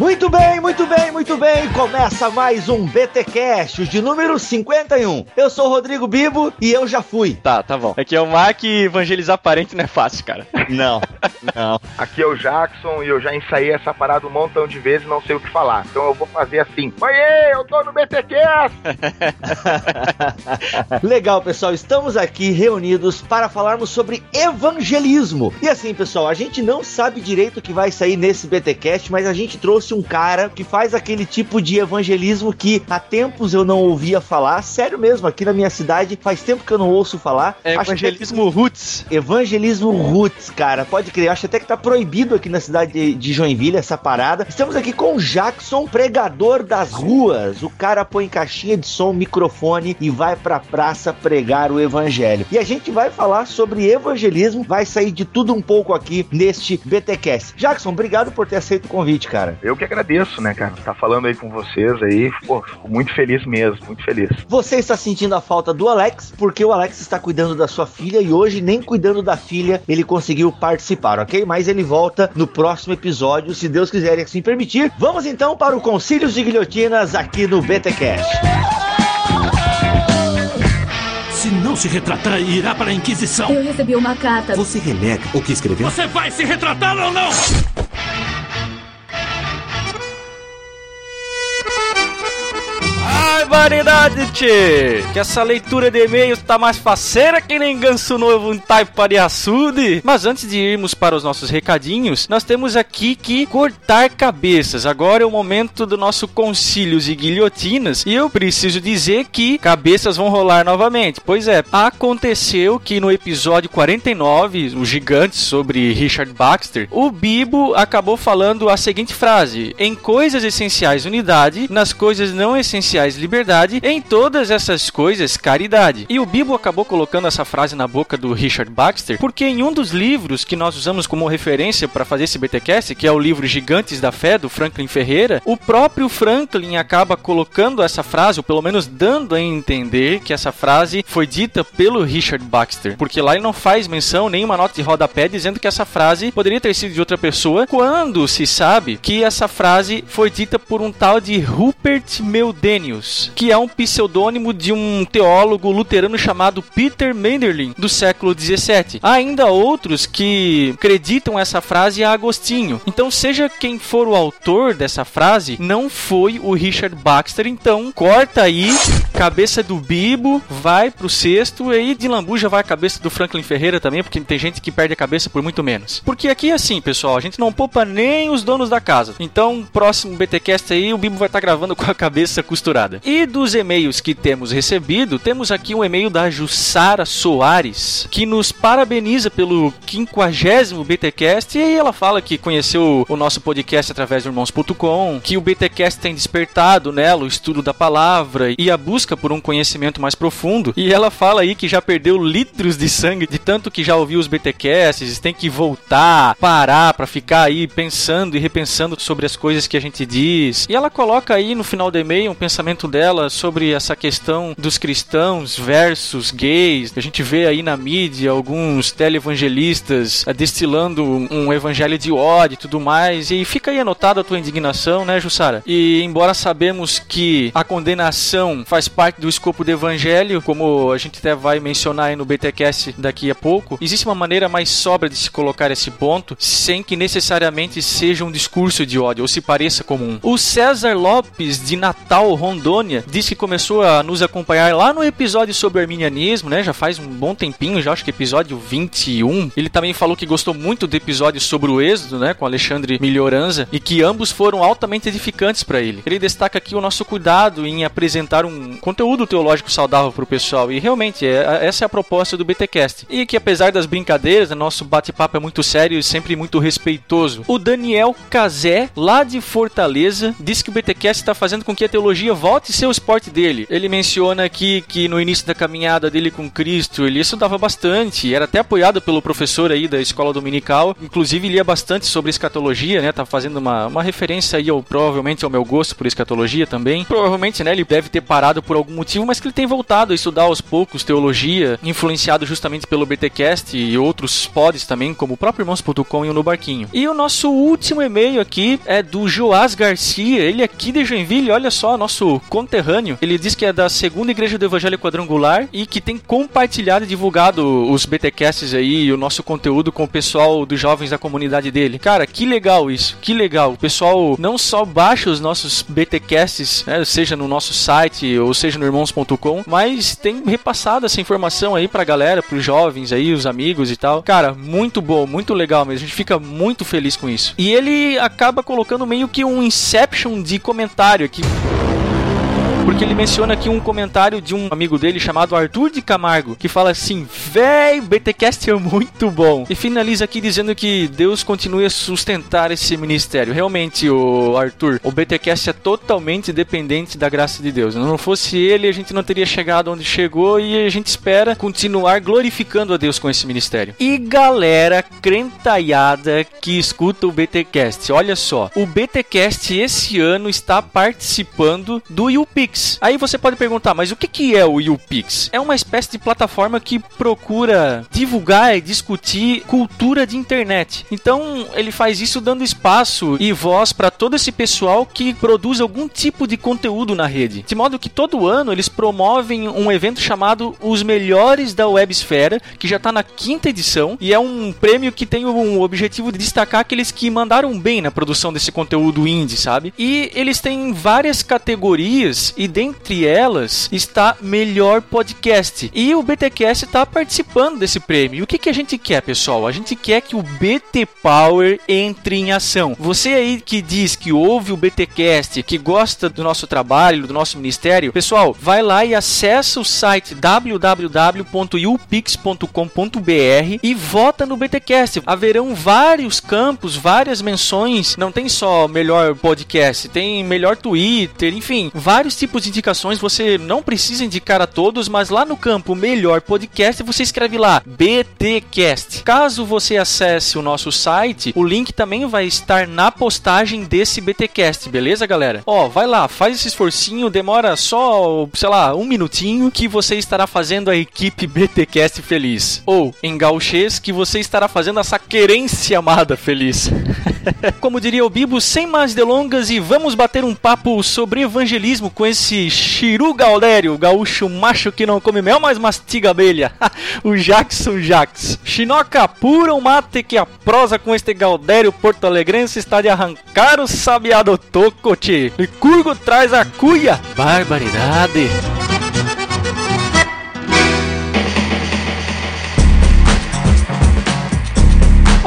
Muito bem, muito bem, muito bem. Começa mais um BTcast de número 51. Eu sou o Rodrigo Bibo e eu já fui. Tá, tá bom. Aqui é o Mac e evangelizar parente não é fácil, cara. Não, não. Aqui é o Jackson e eu já ensaiei essa parada um montão de vezes e não sei o que falar. Então eu vou fazer assim. Oiê, eu tô no BTcast! Legal, pessoal. Estamos aqui reunidos para falarmos sobre evangelismo. E assim, pessoal, a gente não sabe direito o que vai sair nesse BTcast, mas a gente trouxe um cara que faz aquele tipo de evangelismo que há tempos eu não ouvia falar. Sério mesmo, aqui na minha cidade faz tempo que eu não ouço falar. É evangelismo roots. Evangelismo roots, cara. Pode crer. Acho até que tá proibido aqui na cidade de, de Joinville essa parada. Estamos aqui com o Jackson, pregador das ruas. O cara põe caixinha de som, microfone e vai pra praça pregar o evangelho. E a gente vai falar sobre evangelismo, vai sair de tudo um pouco aqui neste BTcast. Jackson, obrigado por ter aceito o convite, cara. Eu que agradeço, né, cara? Tá falando aí com vocês aí. Pô, fico muito feliz mesmo, muito feliz. Você está sentindo a falta do Alex, porque o Alex está cuidando da sua filha e hoje, nem cuidando da filha, ele conseguiu participar, ok? Mas ele volta no próximo episódio, se Deus quiser e assim permitir. Vamos então para o Concílios de Guilhotinas aqui no BTCast. Se não se retratar, irá para a Inquisição. Eu recebi uma carta. Você renega o que escreveu? Você vai se retratar ou não? Ai, variedade, tchê! Que essa leitura de e-mails tá mais faceira que nem ganso novo em taipa de açude. Mas antes de irmos para os nossos recadinhos, nós temos aqui que cortar cabeças. Agora é o momento do nosso concílios e guilhotinas. E eu preciso dizer que cabeças vão rolar novamente. Pois é, aconteceu que no episódio 49, o gigante sobre Richard Baxter, o Bibo acabou falando a seguinte frase: Em coisas essenciais, unidade, nas coisas não essenciais, liberdade, em todas essas coisas, caridade. E o Bibo acabou colocando essa frase na boca do Richard Baxter, porque em um dos livros que nós usamos como referência para fazer esse BTcast, que é o livro Gigantes da Fé, do Franklin Ferreira, o próprio Franklin acaba colocando essa frase, ou pelo menos dando a entender que essa frase foi dita pelo Richard Baxter, porque lá ele não faz menção, nenhuma nota de rodapé dizendo que essa frase poderia ter sido de outra pessoa, quando se sabe que essa frase foi dita por um tal de Rupert Meldenius, que é um pseudônimo de um teólogo luterano chamado Peter Manderlin, do século 17. Há ainda outros que acreditam essa frase a Agostinho. Então, seja quem for o autor dessa frase, não foi o Richard Baxter. Então, corta aí, cabeça do Bibo, vai pro sexto, e aí de lambuja vai a cabeça do Franklin Ferreira também, porque tem gente que perde a cabeça por muito menos. Porque aqui é assim, pessoal, a gente não poupa nem os donos da casa. Então, próximo BTcast aí, o Bibo vai estar gravando com a cabeça costurada. E dos e-mails que temos recebido, temos aqui um e-mail da Jussara Soares, que nos parabeniza pelo 50 BTcast, e ela fala que conheceu o nosso podcast através do irmãos.com, que o BTcast tem despertado nela o estudo da palavra e a busca por um conhecimento mais profundo. E ela fala aí que já perdeu litros de sangue de tanto que já ouviu os BTcasts, tem que voltar, parar para ficar aí pensando e repensando sobre as coisas que a gente diz. E ela coloca aí no final do e-mail um pensamento dela sobre essa questão dos cristãos versus gays. A gente vê aí na mídia alguns televangelistas eh, destilando um evangelho de ódio e tudo mais. E fica aí anotada a tua indignação, né, Jussara? E embora sabemos que a condenação faz parte do escopo do evangelho, como a gente até vai mencionar aí no BTcast daqui a pouco, existe uma maneira mais sóbria de se colocar esse ponto, sem que necessariamente seja um discurso de ódio ou se pareça comum. O César Lopes de Natal, Rondônia, disse que começou a nos acompanhar lá no episódio sobre o arminianismo, né? Já faz um bom tempinho, já acho que episódio 21. Ele também falou que gostou muito do episódio sobre o Êxodo, né, com Alexandre Melhoranza, e que ambos foram altamente edificantes para ele. Ele destaca aqui o nosso cuidado em apresentar um conteúdo teológico saudável para o pessoal, e realmente é, essa é a proposta do BTcast. E que apesar das brincadeiras, nosso bate-papo é muito sério e sempre muito respeitoso. O Daniel Cazé, lá de Fortaleza, disse que o BTcast está fazendo com que a teologia volte seus Deus porte dele. Ele menciona aqui que no início da caminhada dele com Cristo, ele estudava bastante, era até apoiado pelo professor aí da escola dominical, inclusive lia bastante sobre escatologia, né? Tá fazendo uma, uma referência aí ao, provavelmente ao meu gosto por escatologia também. Provavelmente, né, ele deve ter parado por algum motivo, mas que ele tem voltado a estudar aos poucos teologia, influenciado justamente pelo BTcast e outros pods também, como o próprio irmãos.com e o No Barquinho. E o nosso último e-mail aqui é do Joás Garcia, ele é aqui de Joinville, olha só, nosso conterrâneo. Ele diz que é da segunda igreja do Evangelho Quadrangular e que tem compartilhado e divulgado os BTcasts aí e o nosso conteúdo com o pessoal dos jovens da comunidade dele. Cara, que legal isso, que legal. O pessoal não só baixa os nossos BTcasts, né, seja no nosso site ou seja no irmãos.com, mas tem repassado essa informação aí pra galera, pros jovens aí, os amigos e tal. Cara, muito bom, muito legal mesmo. A gente fica muito feliz com isso. E ele acaba colocando meio que um inception de comentário aqui porque ele menciona aqui um comentário de um amigo dele chamado Arthur de Camargo, que fala assim: Véi, BTcast é muito bom. E finaliza aqui dizendo que Deus continue a sustentar esse ministério. Realmente, o Arthur, o BTcast é totalmente dependente da graça de Deus. Se não fosse ele, a gente não teria chegado onde chegou e a gente espera continuar glorificando a Deus com esse ministério. E galera crentaiada que escuta o BTcast, olha só, o BTcast esse ano está participando do Aí você pode perguntar, mas o que, que é o YouPix? É uma espécie de plataforma que procura divulgar e discutir cultura de internet. Então ele faz isso dando espaço e voz para todo esse pessoal que produz algum tipo de conteúdo na rede. De modo que todo ano eles promovem um evento chamado Os Melhores da Websfera, que já está na quinta edição e é um prêmio que tem um objetivo de destacar aqueles que mandaram bem na produção desse conteúdo indie, sabe? E eles têm várias categorias e dentre elas está Melhor Podcast. E o BTcast está participando desse prêmio. E o que, que a gente quer, pessoal? A gente quer que o BT Power entre em ação. Você aí que diz que ouve o BTcast, que gosta do nosso trabalho, do nosso ministério, pessoal, vai lá e acessa o site www.upix.com.br e vota no BTcast. Haverão vários campos, várias menções. Não tem só melhor podcast, tem melhor Twitter, enfim, vários tipos tipos de indicações, você não precisa indicar a todos, mas lá no campo Melhor Podcast você escreve lá BTcast. Caso você acesse o nosso site, o link também vai estar na postagem desse BTcast, beleza, galera? Ó, vai lá, faz esse esforcinho, demora só, sei lá, um minutinho que você estará fazendo a equipe BTcast feliz. Ou, em gauchês, que você estará fazendo essa querência amada feliz. Como diria o Bibo, sem mais delongas e vamos bater um papo sobre evangelismo com esse Chiru Galdério, gaúcho macho que não come mel, mas mastiga abelha. o Jackson Jax. Chinoca pura um mate que a prosa com este Galdério porto alegrense está de arrancar o sabiá do tocote. E Curgo traz a cuia. Barbaridade.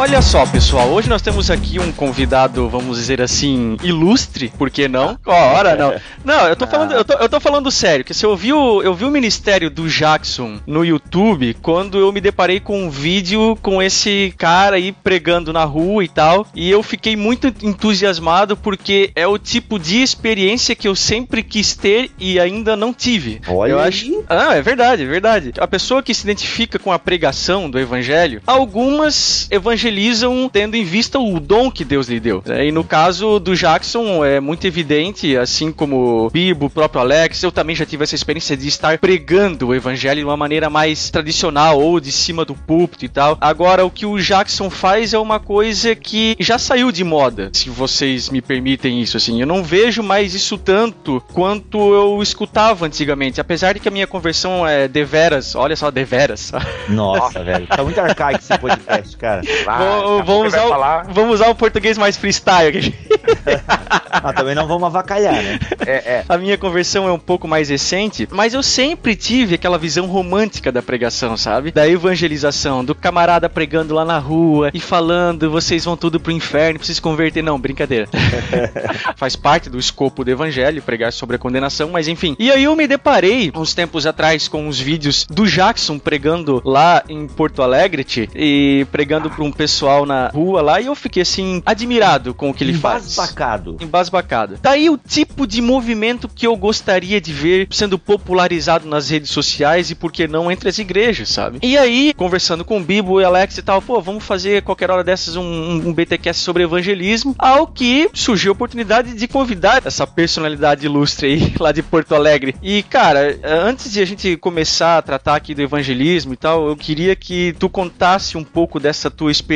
Olha só, pessoal, hoje nós temos aqui um convidado, vamos dizer assim, ilustre, por que não? Ora, não. Não, eu tô falando, eu tô, eu tô falando sério, que se eu vi o, eu vi o ministério do Jackson no YouTube quando eu me deparei com um vídeo com esse cara aí pregando na rua e tal, e eu fiquei muito entusiasmado porque é o tipo de experiência que eu sempre quis ter e ainda não tive. Olha eu aí. acho. Ah, é verdade, é verdade. A pessoa que se identifica com a pregação do evangelho, algumas evangelizam tendo em vista o dom que Deus lhe deu. né? E no caso do Jackson é muito evidente, assim como o Bibo, o próprio Alex, eu também já tive essa experiência de estar pregando o evangelho de uma maneira mais tradicional ou de cima do púlpito e tal. Agora o que o Jackson faz é uma coisa que já saiu de moda, se vocês me permitem isso assim. Eu não vejo mais isso tanto quanto eu escutava antigamente, apesar de que a minha conversão é deveras, olha só, deveras. Nossa, velho. Tá muito arcaico esse podcast, cara. Ah, Vou- vamos, vai usar o, falar. vamos usar o português mais freestyle aqui. Ah, também não vamos avacalhar, né? É, é. A minha conversão é um pouco mais recente, mas eu sempre tive aquela visão romântica da pregação, sabe? Da evangelização, do camarada pregando lá na rua e falando, vocês vão tudo pro inferno, precisa se converter. Não, brincadeira. Faz parte do escopo do evangelho, pregar sobre a condenação, mas enfim. E aí eu me deparei, uns tempos atrás, com uns vídeos do Jackson pregando lá em Porto Alegre e pregando pra um pessoal na rua lá, e eu fiquei assim, admirado com o que ele faz. Embasbacado. Embasbacado. Daí o tipo de movimento que eu gostaria de ver sendo popularizado nas redes sociais e por que não entre as igrejas, sabe? E aí, conversando com o Bibo e Alex e tal, pô, vamos fazer qualquer hora dessas um, um BTcast sobre evangelismo, ao que surgiu a oportunidade de convidar essa personalidade ilustre aí lá de Porto Alegre. E cara, antes de a gente começar a tratar aqui do evangelismo e tal, eu queria que tu contasse um pouco dessa tua experiência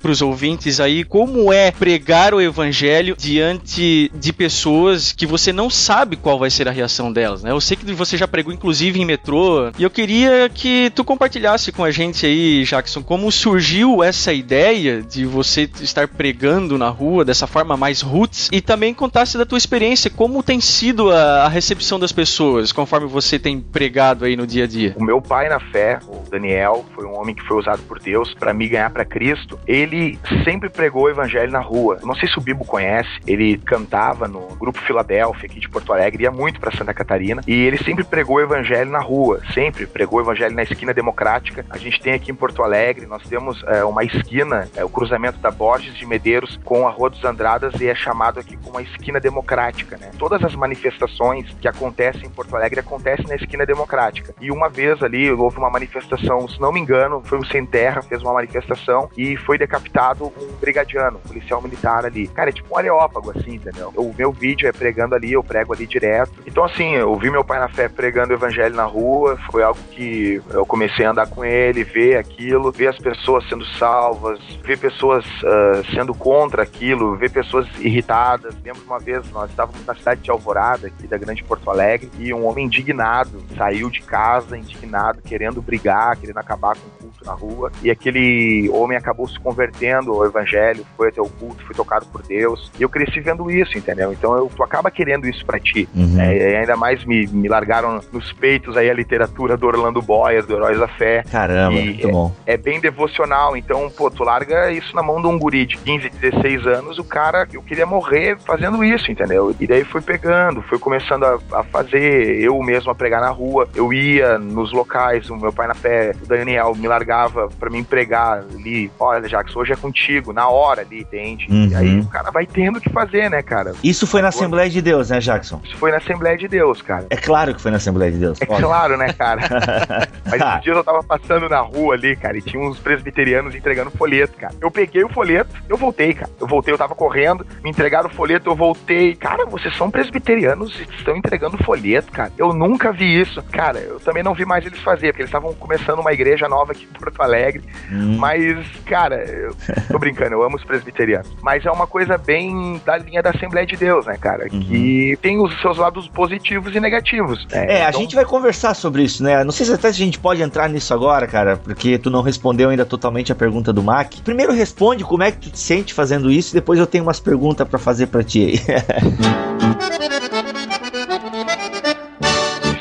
pros ouvintes aí, como é pregar o evangelho diante de pessoas que você não sabe qual vai ser a reação delas, né? Eu sei que você já pregou inclusive em metrô, e eu queria que tu compartilhasse com a gente aí, Jackson, como surgiu essa ideia de você estar pregando na rua dessa forma mais roots e também contasse da tua experiência, como tem sido a, a recepção das pessoas conforme você tem pregado aí no dia a dia. O meu pai na fé, o Daniel, foi um homem que foi usado por Deus para me ganhar para Cristo. Ele sempre pregou o evangelho na rua. Não sei se o Bibo conhece, ele cantava no grupo Filadélfia aqui de Porto Alegre, ia muito para Santa Catarina, e ele sempre pregou o evangelho na rua, sempre pregou o evangelho na esquina democrática. A gente tem aqui em Porto Alegre, nós temos é, uma esquina, é, o cruzamento da Borges de Medeiros com a Rua dos Andradas e é chamado aqui como uma esquina democrática, né? Todas as manifestações que acontecem em Porto Alegre acontecem na esquina democrática. E uma vez ali houve uma manifestação, se não me engano, foi o Sem Terra, fez uma manifestação e foi decapitado um brigadiano, um policial militar ali. Cara, é tipo um areópago, assim, entendeu? O meu vídeo é pregando ali, eu prego ali direto. Então, assim, eu vi meu pai na fé pregando o evangelho na rua, foi algo que eu comecei a andar com ele, ver aquilo, ver as pessoas sendo salvas, ver pessoas uh, sendo contra aquilo, ver pessoas irritadas. Lembro uma vez, nós estávamos na cidade de Alvorada, aqui da Grande Porto Alegre, e um homem indignado saiu de casa, indignado, querendo brigar, querendo acabar com o culto na rua, e aquele homem acabou se convertendo ao evangelho, foi até o culto, foi tocado por Deus, e eu cresci vendo isso, entendeu? Então eu, tu acaba querendo isso para ti. Uhum. É, ainda mais me, me largaram nos peitos aí a literatura do Orlando Boyer, do Heróis da Fé. Caramba, muito é, bom. É bem devocional, então, pô, tu larga isso na mão de um guri de 15, 16 anos, o cara, eu queria morrer fazendo isso, entendeu? E daí fui pegando, fui começando a, a fazer, eu mesmo a pregar na rua, eu ia nos locais, o meu pai na fé, o Daniel, me largava para me pregar ali, olha, Jackson, hoje é contigo, na hora ali, entende? Uhum. E aí o cara vai tendo que fazer, né, cara? Isso foi na Assembleia de Deus, né, Jackson? Isso foi na Assembleia de Deus, cara. É claro que foi na Assembleia de Deus. É claro, né, cara? Mas um dia eu tava passando na rua ali, cara, e tinha uns presbiterianos entregando folheto, cara. Eu peguei o folheto, eu voltei, cara. Eu voltei, eu tava correndo, me entregaram o folheto, eu voltei. Cara, vocês são presbiterianos e estão entregando folheto, cara. Eu nunca vi isso. Cara, eu também não vi mais eles fazer, porque eles estavam começando uma igreja nova aqui em Porto Alegre. Hum. Mas, cara, eu tô brincando, eu amo os presbiterianos. Mas é uma coisa bem da linha da Assembleia de Deus, né, cara? Uhum. Que tem os seus lados positivos e negativos. É, é então... a gente vai conversar sobre isso, né? Não sei se até a gente pode entrar nisso agora, cara, porque tu não respondeu ainda totalmente a pergunta do Mac. Primeiro responde como é que tu te sente fazendo isso, depois eu tenho umas perguntas para fazer para ti aí.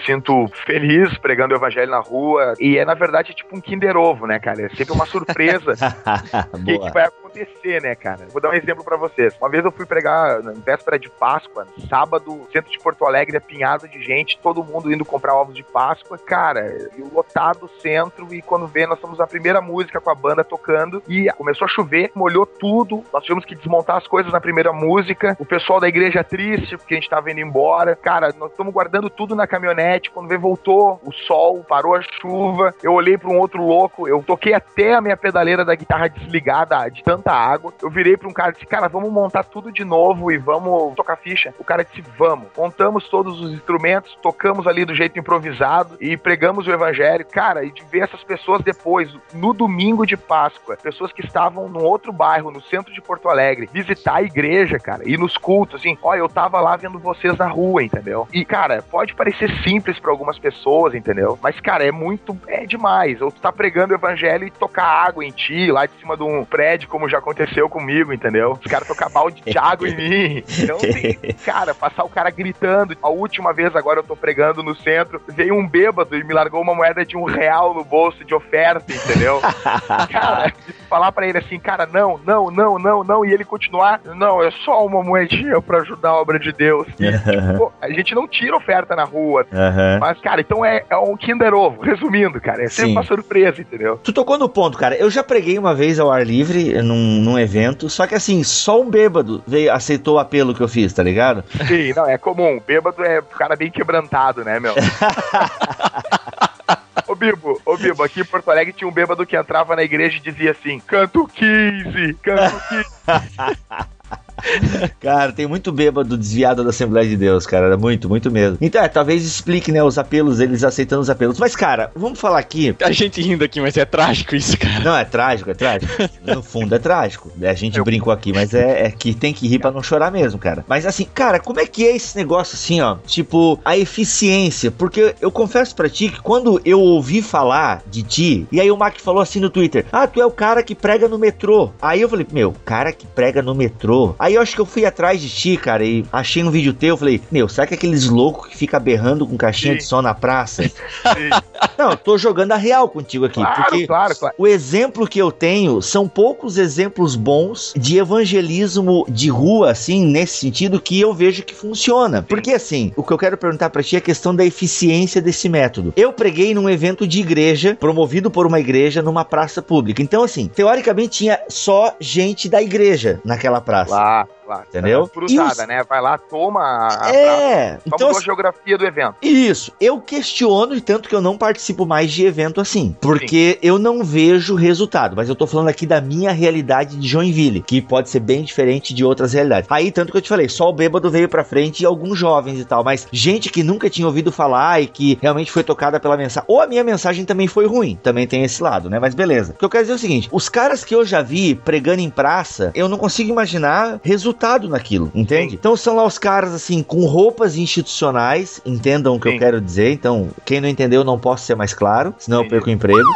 sinto feliz pregando o evangelho na rua. E é, na verdade, tipo um Kinder Ovo, né, cara? É sempre uma surpresa que, que vai acontecer, né, cara? Vou dar um exemplo para vocês. Uma vez eu fui pregar na véspera de Páscoa, sábado, centro de Porto Alegre, apinhado de gente, todo mundo indo comprar ovos de Páscoa. Cara, e o lotado centro, e quando vê, nós estamos na primeira música com a banda tocando, e começou a chover, molhou tudo, nós tivemos que desmontar as coisas na primeira música, o pessoal da igreja triste, porque a gente tava indo embora. Cara, nós estamos guardando tudo na caminhonete, quando veio, voltou o sol, parou a chuva. Eu olhei para um outro louco, eu toquei até a minha pedaleira da guitarra desligada de tanta água. Eu virei para um cara e disse: Cara, vamos montar tudo de novo e vamos tocar ficha. O cara disse: Vamos. Montamos todos os instrumentos, tocamos ali do jeito improvisado e pregamos o evangelho. Cara, e de ver essas pessoas depois, no domingo de Páscoa, pessoas que estavam num outro bairro, no centro de Porto Alegre, visitar a igreja, cara, e nos cultos, assim, ó, eu tava lá vendo vocês na rua, entendeu? E, cara, pode parecer simples simples para algumas pessoas, entendeu? Mas, cara, é muito. É demais. Ou tu tá pregando o evangelho e tocar água em ti, lá de cima de um prédio, como já aconteceu comigo, entendeu? Os caras tocar balde de água em mim. Então, cara, passar o cara gritando. A última vez agora eu tô pregando no centro, veio um bêbado e me largou uma moeda de um real no bolso de oferta, entendeu? cara falar pra ele assim, cara, não, não, não, não, não, e ele continuar, não, é só uma moedinha pra ajudar a obra de Deus. E, tipo, a gente não tira oferta na rua. Aham. Mas, cara, então é, é um Kinder Ovo, resumindo, cara. É sempre Sim. uma surpresa, entendeu? Tu tocou no ponto, cara. Eu já preguei uma vez ao ar livre num, num evento, só que assim, só um bêbado veio, aceitou o apelo que eu fiz, tá ligado? Sim, não, é comum. Bêbado é cara bem quebrantado, né, meu? Ô Bibo, ô Bibo, aqui em Porto Alegre tinha um bêbado que entrava na igreja e dizia assim: canto 15, canto 15. Cara, tem muito bêbado desviado da Assembleia de Deus, cara. Muito, muito mesmo. Então, é, talvez explique, né, os apelos, eles aceitando os apelos. Mas, cara, vamos falar aqui. A gente rindo aqui, mas é trágico isso, cara. Não, é trágico, é trágico. No fundo é trágico. A gente brincou aqui, mas é, é que tem que rir pra não chorar mesmo, cara. Mas assim, cara, como é que é esse negócio assim, ó? Tipo, a eficiência. Porque eu confesso pra ti que quando eu ouvi falar de ti, e aí o Mac falou assim no Twitter: Ah, tu é o cara que prega no metrô. Aí eu falei, meu, cara que prega no metrô. Aí eu acho que eu fui atrás de ti, cara, e achei um vídeo teu. Falei, meu, será que é aqueles loucos que fica berrando com caixinha Sim. de som na praça? Sim. Não, eu tô jogando a real contigo aqui. Claro, porque claro, claro. o exemplo que eu tenho são poucos exemplos bons de evangelismo de rua, assim, nesse sentido, que eu vejo que funciona. Porque, assim, o que eu quero perguntar pra ti é a questão da eficiência desse método. Eu preguei num evento de igreja, promovido por uma igreja, numa praça pública. Então, assim, teoricamente tinha só gente da igreja naquela praça. Lá, lá. Entendeu? Cruzada, os- né? Vai lá, toma a. a. É, Só então a geografia do evento. Isso, eu questiono e tanto que eu não participo mais de evento assim, porque eu não vejo resultado, mas eu tô falando aqui da minha realidade de Joinville, que pode ser bem diferente de outras realidades. Aí, tanto que eu te falei, só o bêbado veio pra frente e alguns jovens e tal, mas gente que nunca tinha ouvido falar e que realmente foi tocada pela mensagem, ou a minha mensagem também foi ruim, também tem esse lado, né? Mas beleza. O que eu quero dizer é o seguinte, os caras que eu já vi pregando em praça, eu não consigo imaginar resultado naquilo, entende? Sim. Então são lá os caras assim com roupas institucionais, entendam o que eu Sim. quero dizer. Então, quem não entendeu, não posso ser mais claro, senão eu Entendi. perco o emprego.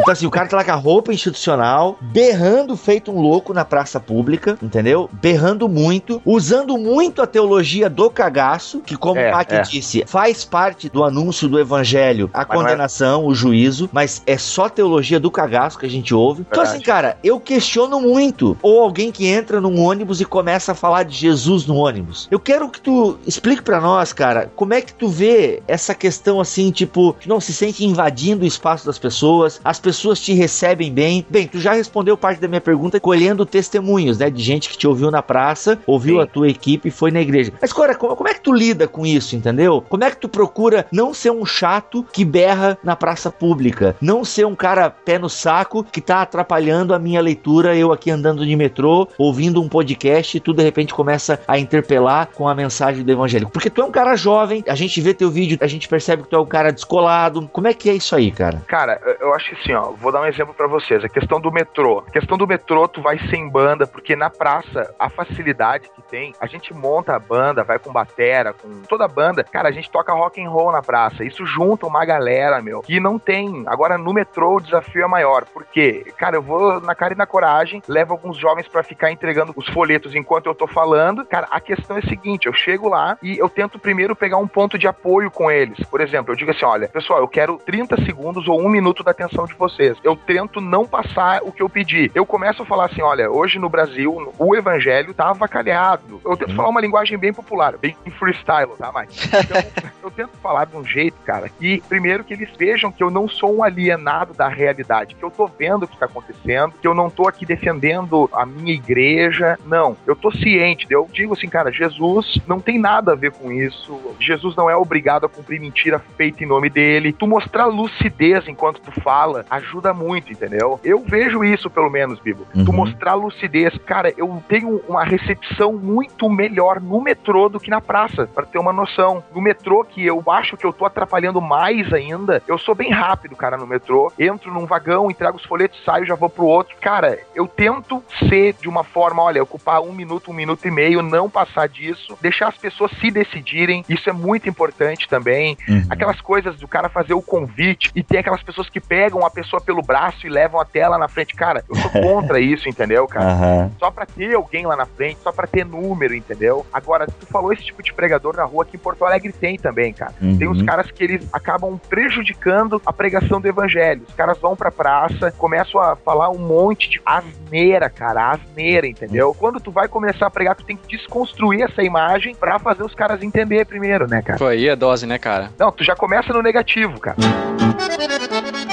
Então, assim, o cara tá lá com a roupa institucional, berrando feito um louco na praça pública, entendeu? Berrando muito, usando muito a teologia do cagaço, que, como É, o Mac é. disse, faz parte do anúncio do evangelho, a Mas é- condenação, o juízo, mas é só teologia do cagaço que a gente ouve. Então, Verdade. assim, cara, eu questiono muito. Ou alguém que entra num ônibus e começa a falar de Jesus no ônibus. Eu quero que tu explique pra nós, cara, como é que tu vê essa questão assim, tipo, não se sente invadindo o espaço das pessoas, as pessoas te recebem bem. Bem, tu já respondeu parte da minha pergunta colhendo testemunhos, né, de gente que te ouviu na praça, ouviu Sim. a tua equipe e foi na igreja. Mas, cara, como, é que tu lida com isso, entendeu? Como é que tu procura não ser um chato que berra na praça pública, não ser um cara pé no saco que tá atrapalhando a minha leitura, eu aqui andando de metrô, ouvindo um podcast e tu de repente começa a interpelar com a mensagem do evangelho. Porque tu é um cara jovem, a gente vê teu vídeo, a gente percebe que tu é um cara descolado. Como é que é isso aí, cara? Cara, eu- eu acho que assim, ó, vou dar um exemplo pra vocês. A questão do metrô. A questão do metrô, tu vai sem banda, porque na praça, a facilidade que tem, a gente monta a banda, vai com batera, com toda a banda. Cara, a gente toca rock and roll na praça. Isso junta uma galera, meu, que não tem. Agora, no metrô, o desafio é maior. Por quê? Cara, eu vou na cara e na coragem, levo alguns jovens pra ficar entregando os folhetos enquanto eu tô falando. Cara, a questão é a seguinte, eu chego lá e eu tento primeiro pegar um ponto de apoio com eles. Por exemplo, eu digo assim, olha, pessoal, eu quero 30 segundos ou um minuto da atenção de vocês. Eu tento não passar o que eu pedi. Eu começo a falar assim, olha, hoje no Brasil, o evangelho tá avacalhado. Eu tento falar uma linguagem bem popular, bem freestyle, tá, Mike? Então, eu tento falar de um jeito, cara, que primeiro que eles vejam que eu não sou um alienado da realidade, que eu tô vendo o que tá acontecendo, que eu não tô aqui defendendo a minha igreja. Não, eu tô ciente. Eu digo assim, cara, Jesus não tem nada a ver com isso. Jesus não é obrigado a cumprir mentira feita em nome dele. Tu mostrar lucidez enquanto tu fala ajuda muito, entendeu? Eu vejo isso, pelo menos, Bibo. Tu Uhum. mostrar lucidez. Cara, eu tenho uma recepção muito melhor no metrô do que na praça, pra ter uma noção. No metrô, que eu acho que eu tô atrapalhando mais ainda, eu sou bem rápido, cara, no metrô. Entro num vagão, entrego os folhetos, saio, já vou pro outro. Cara, eu tento ser de uma forma, olha, ocupar um minuto, um minuto e meio, não passar disso, deixar as pessoas se decidirem. Isso é muito importante também. Aquelas coisas do cara fazer o convite e ter aquelas pessoas que pegam a pessoa pessoa pelo braço e levam até ela na frente. Cara, eu sou contra isso, entendeu, cara? Aham. Só pra ter alguém lá na frente, só pra ter número, entendeu? Agora, tu falou esse tipo de pregador na rua que em Porto Alegre tem também, cara. Uhum. Tem uns caras que eles acabam prejudicando a pregação do evangelho. Os caras vão pra praça, começam a falar um monte de asneira, cara, asneira, entendeu? Quando tu vai começar a pregar, tu tem que desconstruir essa imagem pra fazer os caras entender primeiro, né, cara? Pô, aí é dose, né, cara? Não, tu já começa no negativo, cara.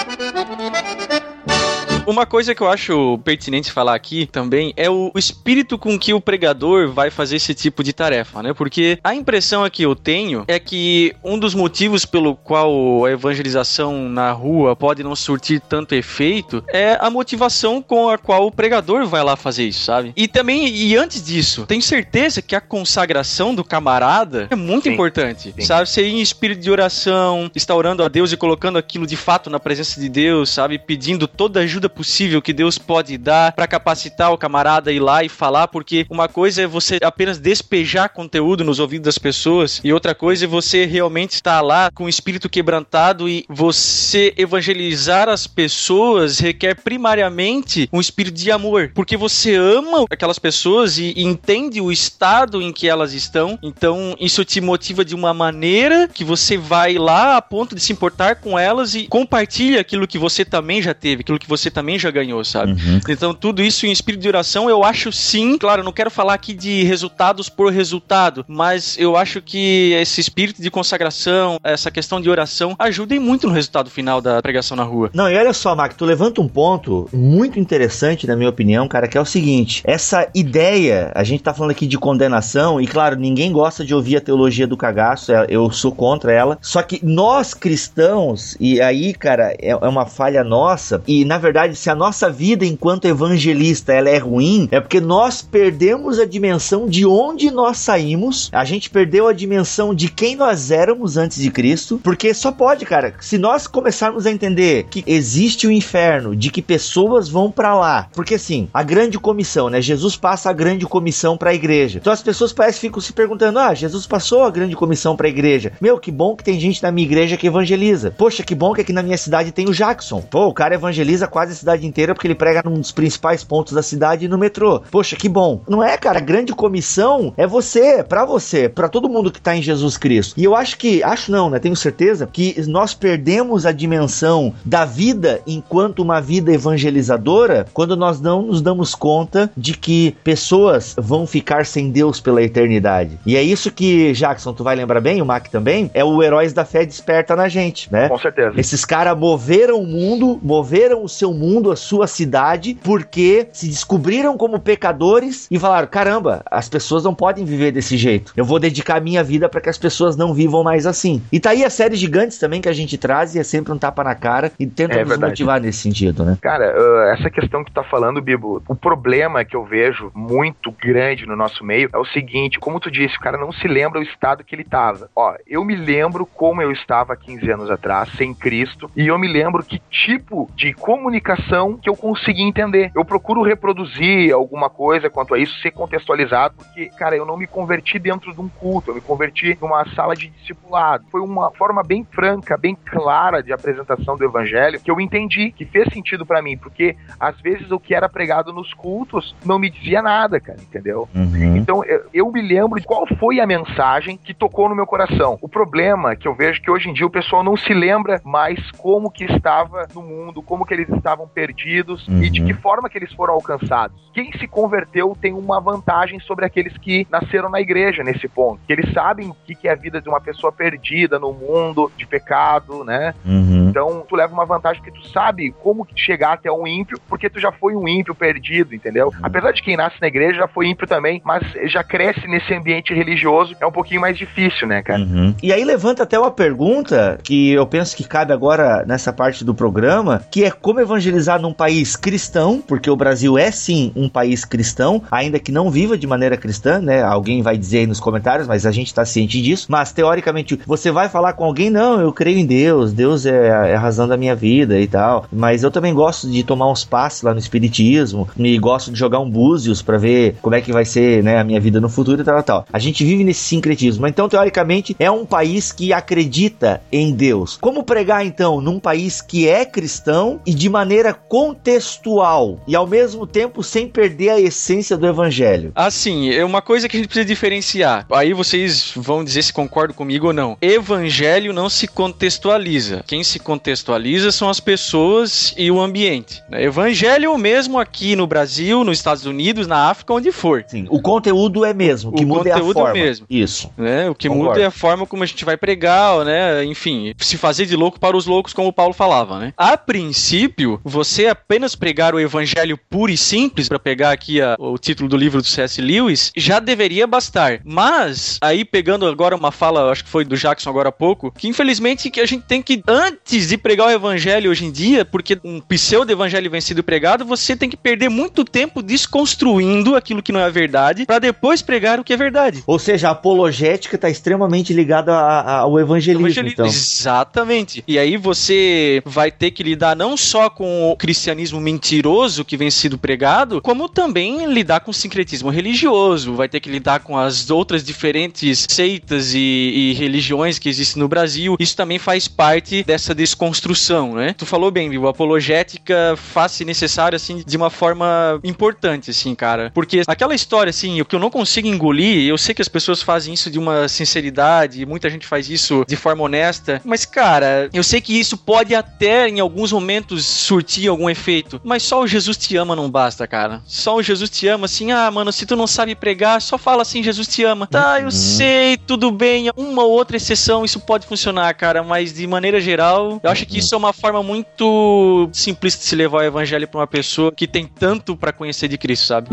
Uma coisa que eu acho pertinente falar aqui também é o espírito com que o pregador vai fazer esse tipo de tarefa, né? Porque a impressão que eu tenho é que um dos motivos pelo qual a evangelização na rua pode não surtir tanto efeito é a motivação com a qual o pregador vai lá fazer isso, sabe? E também, e antes disso, tenho certeza que a consagração do camarada é muito Sim. importante, Sim. sabe? Ser em espírito de oração, está orando a Deus e colocando aquilo de fato na presença de Deus, sabe? Pedindo toda a ajuda possível que Deus pode dar pra capacitar o camarada a ir lá e falar, porque uma coisa é você apenas despejar conteúdo nos ouvidos das pessoas e outra coisa é você realmente estar lá com o espírito quebrantado e você evangelizar as pessoas requer primariamente um espírito de amor, porque você ama aquelas pessoas e entende o estado em que elas estão, então isso te motiva de uma maneira que você vai lá a ponto de se importar com elas e compartilha aquilo que você também já teve, aquilo que você também já ganhou, sabe? Uhum. Então, tudo isso em espírito de oração, eu acho sim. Claro, não quero falar aqui de resultados por resultado, mas eu acho que esse espírito de consagração, essa questão de oração, ajudem muito no resultado final da pregação na rua. Não, e olha só, Mac, tu levanta um ponto muito interessante, na minha opinião, cara, que é o seguinte: essa ideia, a gente tá falando aqui de condenação, e claro, ninguém gosta de ouvir a teologia do cagaço, é- eu sou contra ela. Só que nós cristãos, e aí, cara, é, é uma falha nossa, e na verdade, se a nossa vida enquanto evangelista ela é ruim, é porque nós perdemos a dimensão de onde nós saímos, a gente perdeu a dimensão de quem nós éramos antes de Cristo, porque só pode, cara, se nós começarmos a entender que existe o inferno, de que pessoas vão pra lá, porque assim, a grande comissão, né? Jesus passa a grande comissão pra igreja. Então as pessoas parecem que ficam se perguntando: "Ah, Jesus passou a grande comissão pra igreja. Meu, que bom que tem gente na minha igreja que evangeliza. Poxa, que bom que aqui na minha cidade tem o Jackson. Pô, o cara evangeliza quase a cidade inteira porque ele prega num dos principais pontos da cidade e no metrô. Poxa, que bom. Não é, cara, a grande comissão é você, pra você, pra todo mundo que tá em Jesus Cristo. E eu acho que, acho não, né? Tenho certeza que nós perdemos a dimensão da vida enquanto uma vida evangelizadora quando nós não nos damos conta de que pessoas vão ficar sem Deus pela eternidade. E é isso que, Jackson, tu vai lembrar bem, o Mac também, é o Heróis da Fé desperta na gente, né? Com certeza. Esses caras moveram o mundo, moveram o seu mundo, a sua cidade, porque se descobriram como pecadores e falaram: caramba, as pessoas não podem viver desse jeito. Eu vou dedicar a minha vida para que as pessoas não vivam mais assim. E tá aí as séries gigantes também que a gente traz e é sempre um tapa na cara e tenta É nos motivar nesse sentido, né? Cara, ah, essa questão que tu tá falando, Bibo, o problema que eu vejo muito grande no nosso meio é o seguinte, como tu disse, o cara não se lembra o estado que ele tava. Ó, eu me lembro como eu estava há 15 anos atrás, sem Cristo, e eu me lembro que tipo de comunicação que eu consegui entender. Eu procuro reproduzir alguma coisa quanto a isso, ser contextualizado, porque, cara, eu não me converti dentro de um culto, eu me converti numa sala de discipulado. Foi uma forma bem franca, bem clara de apresentação do evangelho que eu entendi, que fez sentido pra mim, porque às vezes o que era pregado nos cultos não me dizia nada, cara, entendeu? Uhum. Então eu, eu me lembro de qual foi a mensagem que tocou no meu coração. O problema que eu vejo é que hoje em dia o pessoal não se lembra mais como que estava no mundo, como que eles estavam perdidos e de Uhum. que forma que eles foram alcançados. Quem se converteu tem uma vantagem sobre aqueles que nasceram na igreja nesse ponto, que eles sabem o que que é a vida de uma pessoa perdida no mundo de pecado, né? Uhum. Então, tu leva uma vantagem porque tu sabe como que chegar até um ímpio, porque tu já foi um ímpio perdido, entendeu? Apesar de quem nasce na igreja já foi ímpio também, mas já cresce nesse ambiente religioso, é um pouquinho mais difícil, né, cara? Uhum. E aí levanta até uma pergunta que eu penso que cabe agora nessa parte do programa, que é como evangelizar num país cristão, porque o Brasil é sim um país cristão, ainda que não viva de maneira cristã, né? Alguém vai dizer aí nos comentários, mas a gente tá ciente disso. Mas teoricamente, você vai falar com alguém, não, eu creio em Deus, Deus é é a razão da minha vida e tal. Mas eu também gosto de tomar uns passes lá no espiritismo e gosto de jogar um búzios para ver como é que vai ser, né, a minha vida no futuro e tal, tal. A gente vive nesse sincretismo. Então, teoricamente, é um país que acredita em Deus. Como pregar então num país que é cristão e de maneira contextual e ao mesmo tempo sem perder a essência do evangelho? Assim, é uma coisa que a gente precisa diferenciar. Aí vocês vão dizer se concordam comigo ou não. Evangelho não se contextualiza. Quem se contextualiza são as pessoas e o ambiente. Evangelho mesmo aqui no Brasil, nos Estados Unidos, na África, onde for. Sim, o conteúdo é mesmo, o que o muda é a conteúdo forma. é mesmo. Isso. Né? O que Concordo. muda é a forma como a gente vai pregar, né? Enfim, se fazer de louco para os loucos, como o Paulo falava, né? A princípio, você apenas pregar o evangelho puro e simples, para pegar aqui a- o título do livro do C.S. Lewis, já deveria bastar. Mas, aí pegando agora uma fala, acho que foi do Jackson agora há pouco, que infelizmente que a gente tem que, antes de pregar o evangelho hoje em dia, porque um pseudo-evangelho vem sido pregado, você tem que perder muito tempo desconstruindo aquilo que não é verdade, para depois pregar o que é verdade. Ou seja, a apologética está extremamente ligada ao evangelismo, Evangelismo, então. Exatamente. E aí você vai ter que lidar não só com o cristianismo mentiroso que vem sido pregado, como também lidar com o sincretismo religioso. Vai ter que lidar com as outras diferentes seitas e, e religiões que existem no Brasil. Isso também faz parte dessa desconstrução, né? Tu falou bem, viu? A apologética faz-se necessária, assim, de uma forma importante, assim, cara. Porque aquela história, assim, o que eu não consigo engolir, eu sei que as pessoas fazem isso de uma sinceridade, muita gente faz isso de forma honesta, mas, cara, eu sei que isso pode até, em alguns momentos, surtir algum efeito, mas só o Jesus te ama não basta, cara. Só o Jesus te ama, assim, ah, mano, se tu não sabe pregar, só fala assim, Jesus te ama. Tá, eu sei, tudo bem, uma ou outra exceção, isso pode funcionar, cara, mas de maneira geral, eu acho que isso é uma forma muito simplista de se levar o evangelho pra uma pessoa que tem tanto pra conhecer de Cristo, sabe?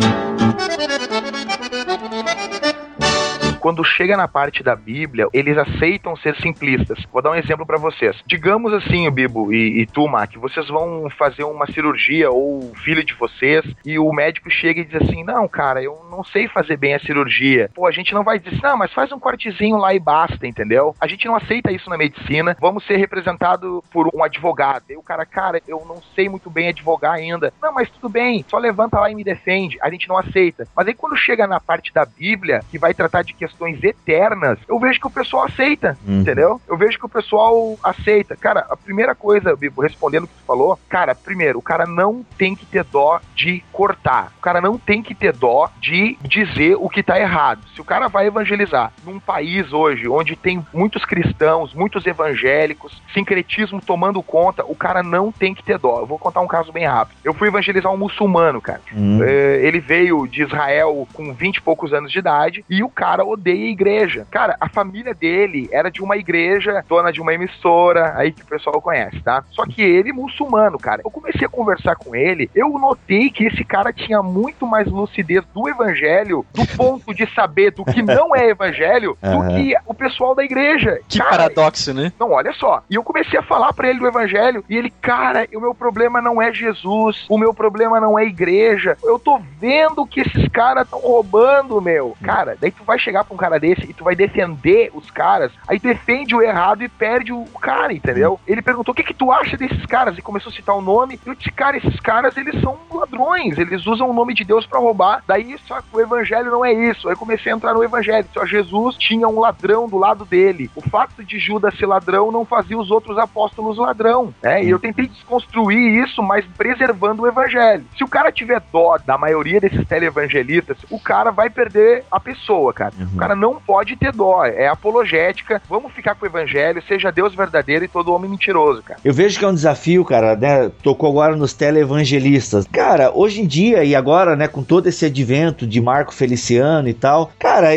Quando chega na parte da Bíblia, eles aceitam ser simplistas. Vou dar um exemplo pra vocês. Digamos assim, Bibo e, e tu, Mac, vocês vão fazer uma cirurgia ou o filho de vocês e o médico chega e diz assim: Não, cara, eu não sei fazer bem a cirurgia. Pô, a gente não vai dizer assim, não, mas faz um cortezinho lá e basta, entendeu? A gente não aceita isso na medicina. Vamos ser representado por um advogado. E o cara, cara, eu não sei muito bem advogar ainda. Não, mas tudo bem, só levanta lá e me defende. A gente não aceita. Mas aí quando chega na parte da Bíblia, que vai tratar de questões eternas, eu vejo que o pessoal aceita, Uhum. entendeu? Eu vejo que o pessoal aceita. Cara, a primeira coisa, Bibo, respondendo o que tu falou, cara, primeiro, o cara não tem que ter dó de cortar. O cara não tem que ter dó de dizer o que tá errado. Se o cara vai evangelizar num país hoje onde tem muitos cristãos, muitos evangélicos, sincretismo tomando conta, o cara não tem que ter dó. Eu vou contar um caso bem rápido. Eu fui evangelizar um muçulmano, cara. Hum. É, ele veio de Israel com 20 e poucos anos de idade e o cara odeia a igreja. Cara, a família dele era de uma igreja, dona de uma emissora, aí que o pessoal conhece, tá? Só que ele, muçulmano, cara. Eu comecei a conversar com ele, eu notei que esse cara tinha muito mais lucidez do evangelho, do ponto de saber do que não é evangelho, do Aham. que o pessoal da igreja. Que Cara, paradoxo, né? não, olha só. E eu comecei a falar pra ele do evangelho. E ele, cara, o meu problema não é Jesus. O meu problema não é igreja. Eu tô vendo que esses caras estão roubando, meu. Cara, daí tu vai chegar pra um cara desse e tu vai defender os caras. Aí defende o errado e perde o cara, entendeu? Ele perguntou: o que que tu acha desses caras? E começou a citar o nome. Eu disse, cara, esses caras, eles são ladrões. Eles usam o nome de Deus pra roubar. Daí, só o evangelho não é isso. Aí comecei a entrar no evangelho. Só Jesus tinha um ladrão do lado dele. O fato de Judas ser ladrão não fazia os outros apóstolos ladrão. Né? E eu tentei desconstruir isso, mas preservando o evangelho. Se o cara tiver dó da maioria desses televangelistas, o cara vai perder a pessoa, cara. Uhum. O cara não pode ter dó. É apologética. Vamos ficar com o evangelho. Seja Deus verdadeiro e todo homem mentiroso, cara. Eu vejo que é um desafio, cara, né? Tocou agora nos televangelistas. Cara, hoje em dia e agora, né, com todo esse advento de Marco Feliciano e tal, cara,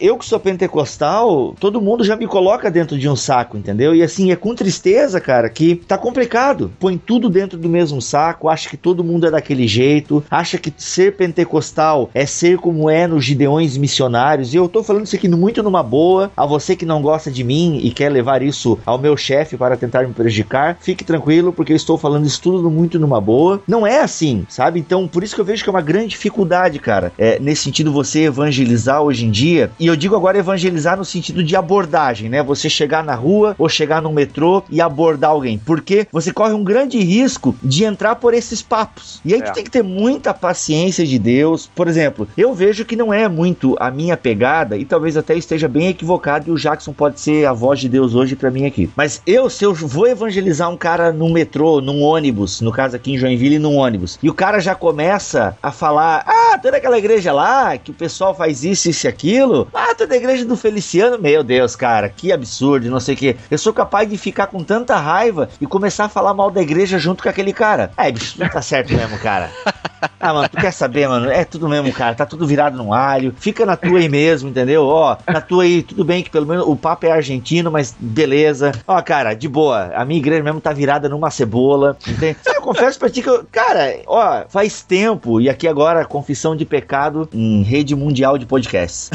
eu, que sou pentecostal, todo mundo já me coloca dentro de um saco, entendeu? E assim, é com tristeza, cara, que tá complicado. Põe tudo dentro do mesmo saco, acha que todo mundo é daquele jeito, acha que ser pentecostal é ser como é nos Gideões missionários. E eu tô falando isso aqui muito numa boa. A você que não gosta de mim e quer levar isso ao meu chefe para tentar me prejudicar, fique tranquilo, porque eu estou falando isso tudo muito numa boa. Não é assim, sabe? Então, por isso que eu vejo que é uma grande dificuldade, cara. É, nesse sentido, você evangelizar hoje em dia. E eu digo agora evangelizar no sentido de abordagem, né? Você chegar na rua ou chegar no metrô e abordar alguém. Porque você corre um grande risco de entrar por esses papos. E aí é. tu tem que ter muita paciência de Deus. Por exemplo, eu vejo que não é muito a minha pegada, e talvez até esteja bem equivocado, e o Jackson pode ser a voz de Deus hoje para mim aqui. Mas eu, se eu vou evangelizar um cara no metrô, num ônibus, no caso aqui em Joinville, num ônibus, e o cara já começa a falar: Ah, toda aquela igreja lá, que o pessoal faz isso, isso e aquilo. Ah, toda a igreja do Feliciano, meu Deus, cara, que absurdo, não sei o que. Eu sou capaz de ficar com tanta raiva e começar a falar mal da igreja junto com aquele cara. É, bicho, não tá certo mesmo, cara. Ah, mano, tu quer saber, mano? É tudo mesmo, cara. Tá tudo virado no alho. Fica na tua aí mesmo, entendeu? Ó, na tua aí, tudo bem que pelo menos o papo é argentino, mas beleza. Ó, cara, de boa. A minha igreja mesmo tá virada numa cebola. Entende? Eu confesso pra ti que eu, cara, ó, faz tempo, e aqui agora, confissão de pecado em rede mundial de podcasts.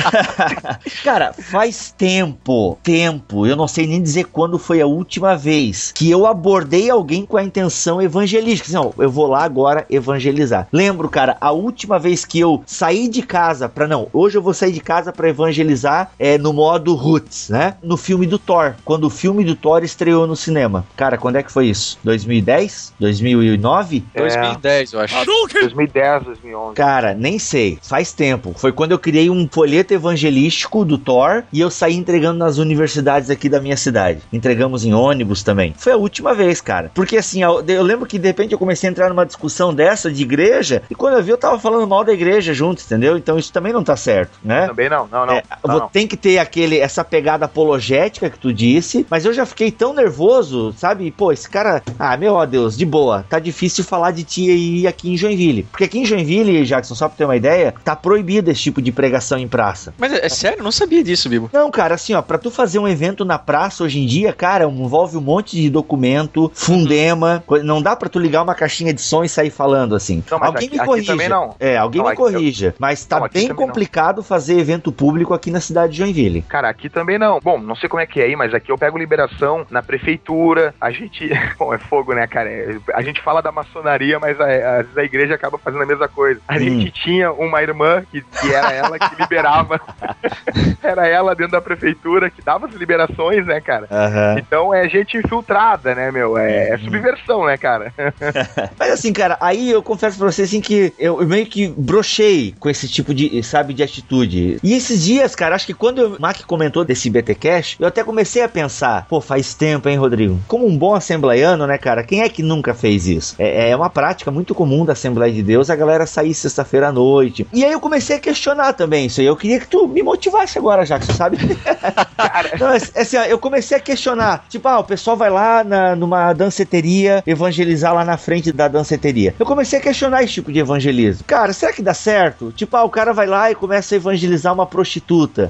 cara, faz tempo, tempo, eu não sei nem dizer quando foi a última vez que eu abordei alguém com a intenção evangelística. Assim, ó, eu vou lá agora evangelizar. Lembro, cara, a última vez que eu saí de casa para não, hoje eu vou sair de casa para evangelizar é no modo roots, né? No filme do Thor, quando o filme do Thor estreou no cinema. Cara, quando é que foi isso? 2010? 2009? É. 2010, eu acho. 2010, 2011. Cara, nem sei. Faz tempo. Foi quando eu criei um folheto evangelístico do Thor e eu saí entregando nas universidades aqui da minha cidade. Entregamos em ônibus também. Foi a última vez, cara. Porque assim, eu, eu lembro que de repente eu comecei a entrar numa discussão dessa de igreja igreja, e quando eu vi, eu tava falando mal da igreja junto, entendeu? Então isso também não tá certo, né? Também não, não, não. É, não, não. Tem que ter aquele, essa pegada apologética que tu disse, mas eu já fiquei tão nervoso, sabe? Pô, esse cara, ah, meu ó Deus, de boa, tá difícil falar de ti aí aqui em Joinville. Porque aqui em Joinville, Jackson, só pra ter uma ideia, tá proibido esse tipo de pregação em praça. Mas é, é sério? Eu não sabia disso, Bibo. Não, cara, assim, ó, pra tu fazer um evento na praça hoje em dia, cara, envolve um monte de documento, fundema, não dá pra tu ligar uma caixinha de som e sair falando assim. Não, Alguém aqui, me corrija também não. É, alguém não, me corrija. Eu... Mas tá não, bem complicado não. fazer evento público aqui na cidade de Joinville. Cara, aqui também não. Bom, não sei como é que é aí, mas aqui eu pego liberação na prefeitura. A gente. Bom, é fogo, né, cara? É, a gente fala da maçonaria, mas a, às vezes a igreja acaba fazendo a mesma coisa. A hum. gente tinha uma irmã que, que era ela que liberava. era ela dentro da prefeitura que dava as liberações, né, cara? Uhum. Então é gente infiltrada, né, meu? É, é subversão, né, cara? mas assim, cara, aí eu confesso pra você assim que eu eu meio que brochei com esse tipo de, sabe, de atitude. E esses dias, cara, acho que quando o Mac comentou desse BT Cash, eu até comecei a pensar, pô, faz tempo, hein, Rodrigo? Como um bom assembleiano, né, cara? Quem é que nunca fez isso? É, é uma prática muito comum da Assembleia de Deus a galera sair sexta-feira à noite. E aí eu comecei a questionar também isso aí. Eu queria que tu me motivasse agora, Jackson, sabe? cara, então, assim, ó, eu comecei a questionar. Tipo, ah, o pessoal vai lá na, numa danceteria evangelizar lá na frente da danceteria. Eu comecei a questionar esse tipo de evangelismo evangelismo. Cara, será que dá certo? Tipo, ah, o cara vai lá e começa a evangelizar uma prostituta.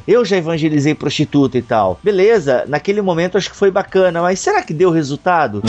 Eu já evangelizei prostituta e tal. Beleza, naquele momento acho que foi bacana, mas será que deu resultado?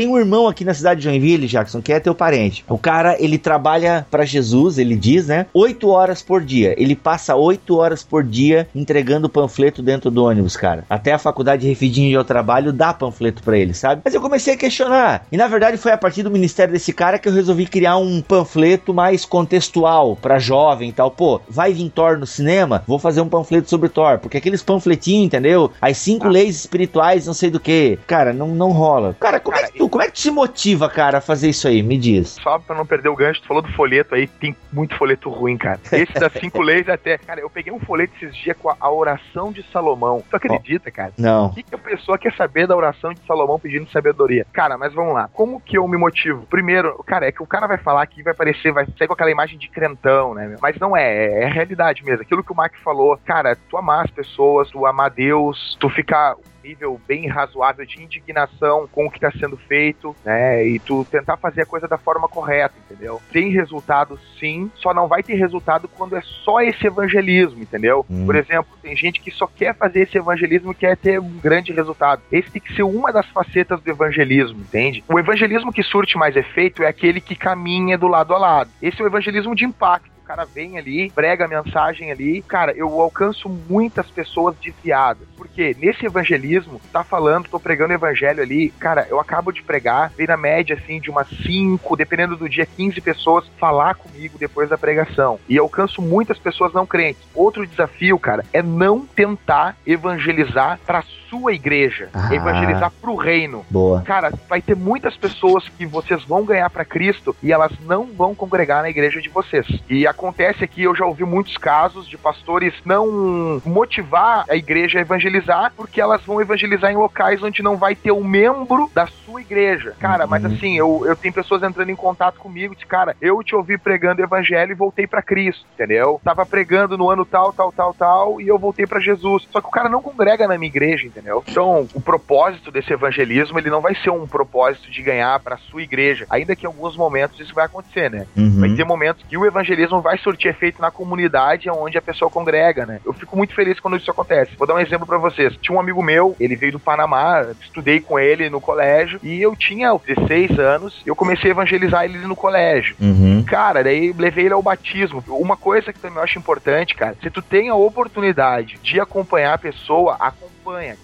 Tem um irmão aqui na cidade de Joinville, Jackson, que é teu parente. O cara, ele trabalha para Jesus, ele diz, né? Oito horas por dia. Ele passa oito horas por dia entregando panfleto dentro do ônibus, cara. Até a faculdade Refidinho de ao trabalho dá panfleto para ele, sabe? Mas eu comecei a questionar. E na verdade foi a partir do ministério desse cara que eu resolvi criar um panfleto mais contextual para jovem e tal. Pô, vai vir Thor no cinema? Vou fazer um panfleto sobre Thor. Porque aqueles panfletinhos, entendeu? As cinco ah. leis espirituais, não sei do que. Cara, não, não rola. Cara, como cara, é que tu, como é que tu se motiva, cara, a fazer isso aí? Me diz. Só pra não perder o gancho, tu falou do folheto aí, tem muito folheto ruim, cara. Esse das cinco leis até. Cara, eu peguei um folheto esses dias com a, a oração de Salomão. Tu acredita, cara? Não. O que, que a pessoa quer saber da oração de Salomão pedindo sabedoria? Cara, mas vamos lá. Como que eu me motivo? Primeiro, cara, é que o cara vai falar que vai parecer, vai sair com aquela imagem de crentão, né? Meu? Mas não é, é, é realidade mesmo. Aquilo que o Mark falou, cara, tu amar as pessoas, tu amar Deus, tu ficar nível bem razoável de indignação com o que está sendo feito, né? E tu tentar fazer a coisa da forma correta, entendeu? Tem resultado sim, só não vai ter resultado quando é só esse evangelismo, entendeu? Hum. Por exemplo, tem gente que só quer fazer esse evangelismo e quer ter um grande resultado. Esse tem que ser uma das facetas do evangelismo, entende? O evangelismo que surte mais efeito é aquele que caminha do lado a lado. Esse é o evangelismo de impacto cara vem ali, prega a mensagem ali. Cara, eu alcanço muitas pessoas desviadas. Porque nesse evangelismo, tá falando, tô pregando evangelho ali, cara, eu acabo de pregar, vem na média assim de umas 5, dependendo do dia, 15 pessoas falar comigo depois da pregação. E eu alcanço muitas pessoas não crentes. Outro desafio, cara, é não tentar evangelizar para sua igreja, Ah. evangelizar pro reino. Boa. Cara, vai ter muitas pessoas que vocês vão ganhar para Cristo e elas não vão congregar na igreja de vocês. E acontece aqui, eu já ouvi muitos casos de pastores não motivar a igreja a evangelizar porque elas vão evangelizar em locais onde não vai ter um membro da sua igreja. Cara, mas Uhum. assim, eu, eu tenho pessoas entrando em contato comigo, de cara, eu te ouvi pregando evangelho e voltei para Cristo, entendeu? Tava pregando no ano tal, tal, tal, tal e eu voltei para Jesus. Só que o cara não congrega na minha igreja, entendeu? Então, o propósito desse evangelismo, ele não vai ser um propósito de ganhar para sua igreja, ainda que em alguns momentos isso vai acontecer, né? Uhum. Vai ter momentos que o evangelismo vai surtir efeito na comunidade onde a pessoa congrega, né? Eu fico muito feliz quando isso acontece. Vou dar um exemplo pra vocês. Tinha um amigo meu, ele veio do Panamá, estudei com ele no colégio, e eu tinha 16 anos, eu comecei a evangelizar ele no colégio. Uhum. Cara, daí levei ele ao batismo. Uma coisa que também eu acho importante, cara, se tu tem a oportunidade de acompanhar a pessoa,